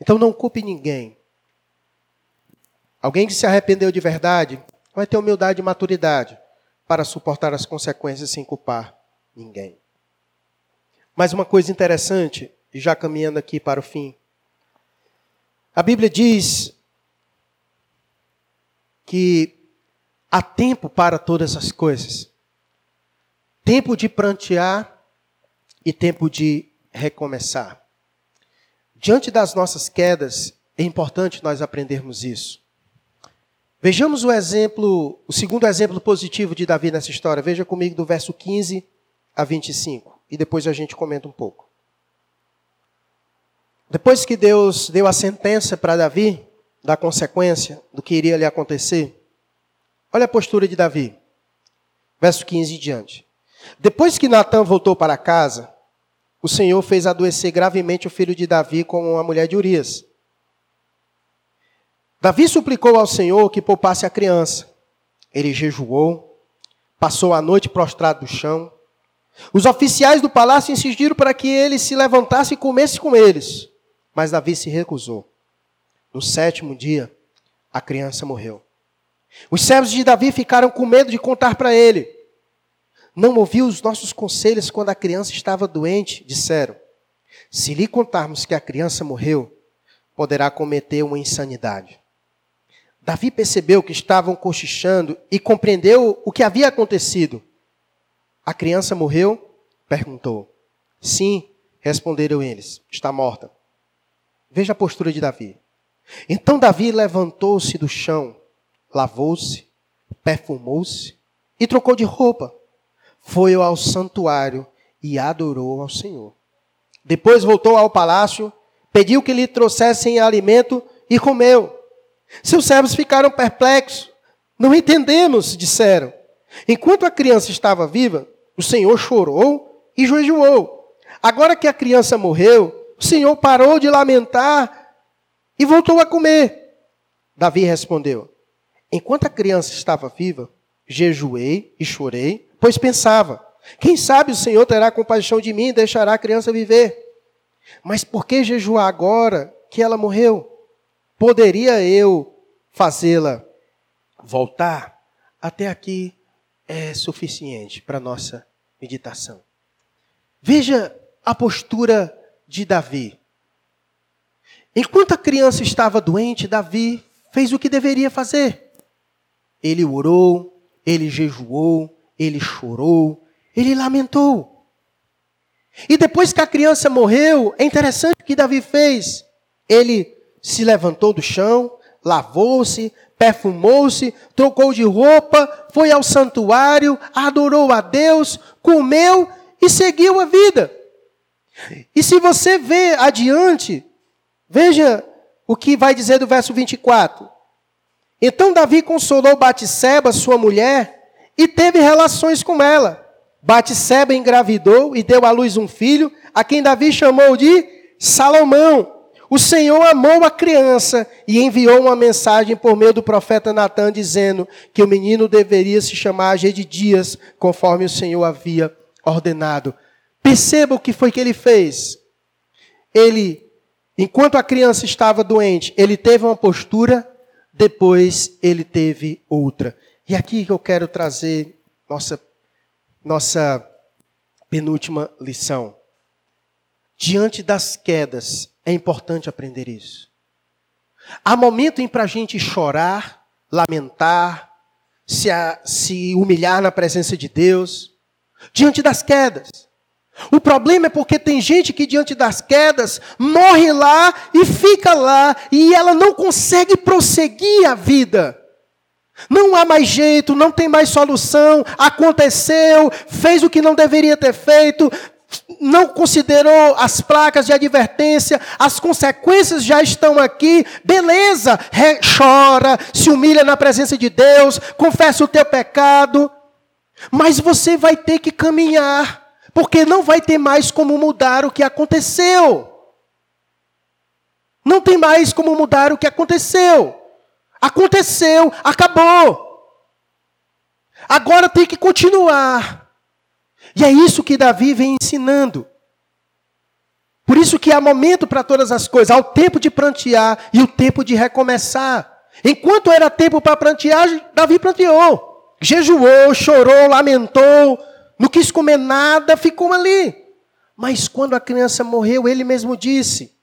Então não culpe ninguém. Alguém que se arrependeu de verdade vai ter humildade e maturidade para suportar as consequências sem culpar ninguém. Mas uma coisa interessante, já caminhando aqui para o fim. A Bíblia diz que Há tempo para todas as coisas. Tempo de prantear e tempo de recomeçar. Diante das nossas quedas, é importante nós aprendermos isso. Vejamos o exemplo, o segundo exemplo positivo de Davi nessa história. Veja comigo do verso 15 a 25 e depois a gente comenta um pouco. Depois que Deus deu a sentença para Davi da consequência do que iria lhe acontecer, Olha a postura de Davi. Verso 15 e diante. Depois que Natan voltou para casa, o Senhor fez adoecer gravemente o filho de Davi com a mulher de Urias. Davi suplicou ao Senhor que poupasse a criança. Ele jejuou, passou a noite prostrado no chão. Os oficiais do palácio insistiram para que ele se levantasse e comesse com eles, mas Davi se recusou. No sétimo dia, a criança morreu. Os servos de Davi ficaram com medo de contar para ele. Não ouviu os nossos conselhos quando a criança estava doente? Disseram: Se lhe contarmos que a criança morreu, poderá cometer uma insanidade. Davi percebeu que estavam cochichando e compreendeu o que havia acontecido. A criança morreu? perguntou. Sim, responderam eles, está morta. Veja a postura de Davi. Então Davi levantou-se do chão, lavou-se, perfumou-se e trocou de roupa. Foi ao santuário e adorou ao Senhor. Depois voltou ao palácio, pediu que lhe trouxessem alimento e comeu. Seus servos ficaram perplexos. Não entendemos, disseram. Enquanto a criança estava viva, o Senhor chorou e jejuou. Agora que a criança morreu, o Senhor parou de lamentar e voltou a comer. Davi respondeu: Enquanto a criança estava viva, jejuei e chorei, pois pensava: quem sabe o Senhor terá compaixão de mim e deixará a criança viver. Mas por que jejuar agora que ela morreu? Poderia eu fazê-la voltar? Até aqui é suficiente para nossa meditação. Veja a postura de Davi. Enquanto a criança estava doente, Davi fez o que deveria fazer. Ele orou, ele jejuou, ele chorou, ele lamentou. E depois que a criança morreu, é interessante o que Davi fez. Ele se levantou do chão, lavou-se, perfumou-se, trocou de roupa, foi ao santuário, adorou a Deus, comeu e seguiu a vida. E se você vê adiante, veja o que vai dizer do verso 24. Então Davi consolou Batseba, sua mulher, e teve relações com ela. Batseba engravidou e deu à luz um filho, a quem Davi chamou de Salomão. O Senhor amou a criança e enviou uma mensagem por meio do profeta Natan dizendo que o menino deveria se chamar Gedidias, conforme o Senhor havia ordenado. Perceba o que foi que ele fez. Ele, enquanto a criança estava doente, ele teve uma postura, depois ele teve outra. E aqui que eu quero trazer nossa nossa penúltima lição. Diante das quedas, é importante aprender isso. Há momento em para a gente chorar, lamentar, se, a, se humilhar na presença de Deus, diante das quedas. O problema é porque tem gente que diante das quedas morre lá e fica lá e ela não consegue prosseguir a vida. Não há mais jeito, não tem mais solução, aconteceu, fez o que não deveria ter feito, não considerou as placas de advertência, as consequências já estão aqui, beleza, Re, chora, se humilha na presença de Deus, confessa o teu pecado, mas você vai ter que caminhar, porque não vai ter mais como mudar o que aconteceu. Não tem mais como mudar o que aconteceu. Aconteceu, acabou. Agora tem que continuar. E é isso que Davi vem ensinando. Por isso que há momento para todas as coisas, há o tempo de prantear e o tempo de recomeçar. Enquanto era tempo para prantear, Davi pranteou. Jejuou, chorou, lamentou, não quis comer nada, ficou ali. Mas quando a criança morreu, ele mesmo disse: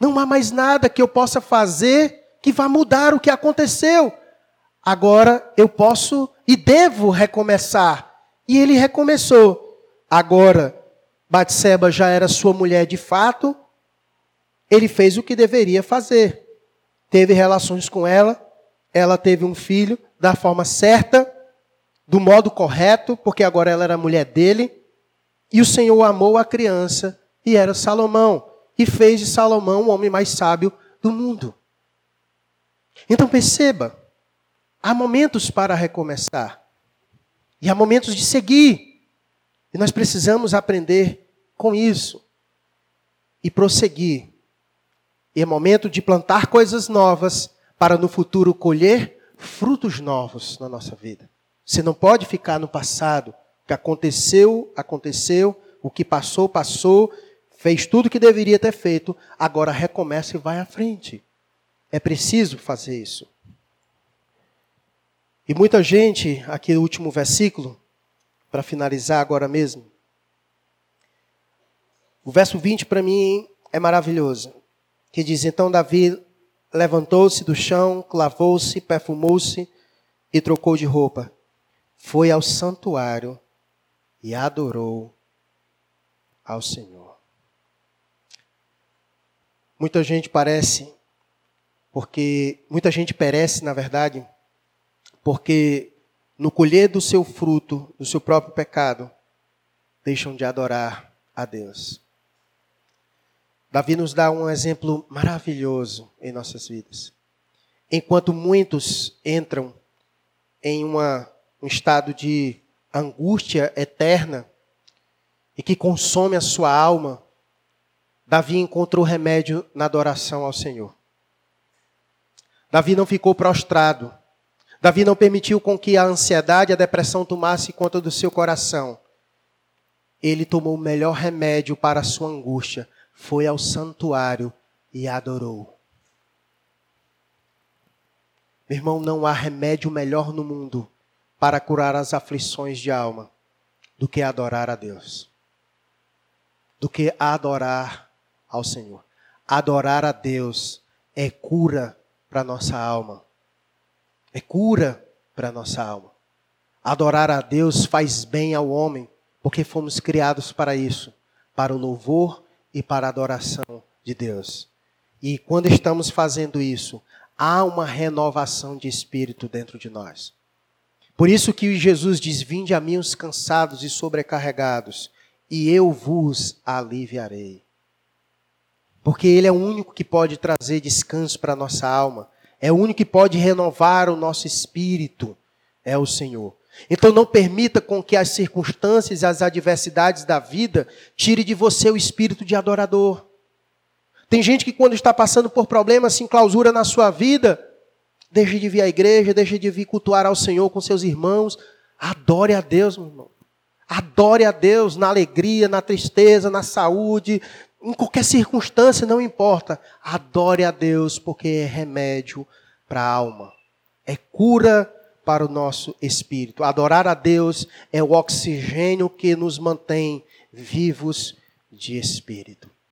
Não há mais nada que eu possa fazer que vai mudar o que aconteceu. Agora eu posso e devo recomeçar. E ele recomeçou. Agora, Batseba já era sua mulher de fato. Ele fez o que deveria fazer. Teve relações com ela. Ela teve um filho da forma certa, do modo correto, porque agora ela era mulher dele. E o Senhor amou a criança e era Salomão. E fez de Salomão o homem mais sábio do mundo. Então perceba, há momentos para recomeçar. E há momentos de seguir. E nós precisamos aprender com isso. E prosseguir. E é momento de plantar coisas novas para no futuro colher frutos novos na nossa vida. Você não pode ficar no passado. O que aconteceu, aconteceu. O que passou, passou. Fez tudo o que deveria ter feito. Agora recomeça e vai à frente. É preciso fazer isso. E muita gente, aqui no último versículo, para finalizar agora mesmo. O verso 20 para mim é maravilhoso. que diz: Então Davi levantou-se do chão, clavou-se, perfumou-se e trocou de roupa. Foi ao santuário e adorou ao Senhor. Muita gente parece, porque muita gente perece, na verdade, porque no colher do seu fruto, do seu próprio pecado, deixam de adorar a Deus. Davi nos dá um exemplo maravilhoso em nossas vidas. Enquanto muitos entram em uma, um estado de angústia eterna e que consome a sua alma, Davi encontrou remédio na adoração ao Senhor. Davi não ficou prostrado. Davi não permitiu com que a ansiedade e a depressão tomasse conta do seu coração. Ele tomou o melhor remédio para a sua angústia, foi ao santuário e adorou. Meu irmão, não há remédio melhor no mundo para curar as aflições de alma do que adorar a Deus. Do que adorar ao Senhor. Adorar a Deus é cura para nossa alma. É cura para nossa alma. Adorar a Deus faz bem ao homem, porque fomos criados para isso, para o louvor e para a adoração de Deus. E quando estamos fazendo isso, há uma renovação de espírito dentro de nós. Por isso que Jesus diz: Vinde a mim os cansados e sobrecarregados, e eu vos aliviarei. Porque Ele é o único que pode trazer descanso para a nossa alma, é o único que pode renovar o nosso espírito, é o Senhor. Então não permita com que as circunstâncias e as adversidades da vida tire de você o espírito de adorador. Tem gente que quando está passando por problemas, se enclausura na sua vida, deixa de vir à igreja, deixa de vir cultuar ao Senhor com seus irmãos. Adore a Deus, meu irmão. Adore a Deus na alegria, na tristeza, na saúde, em qualquer circunstância, não importa. Adore a Deus, porque é remédio para a alma. É cura para o nosso espírito. Adorar a Deus é o oxigênio que nos mantém vivos de espírito.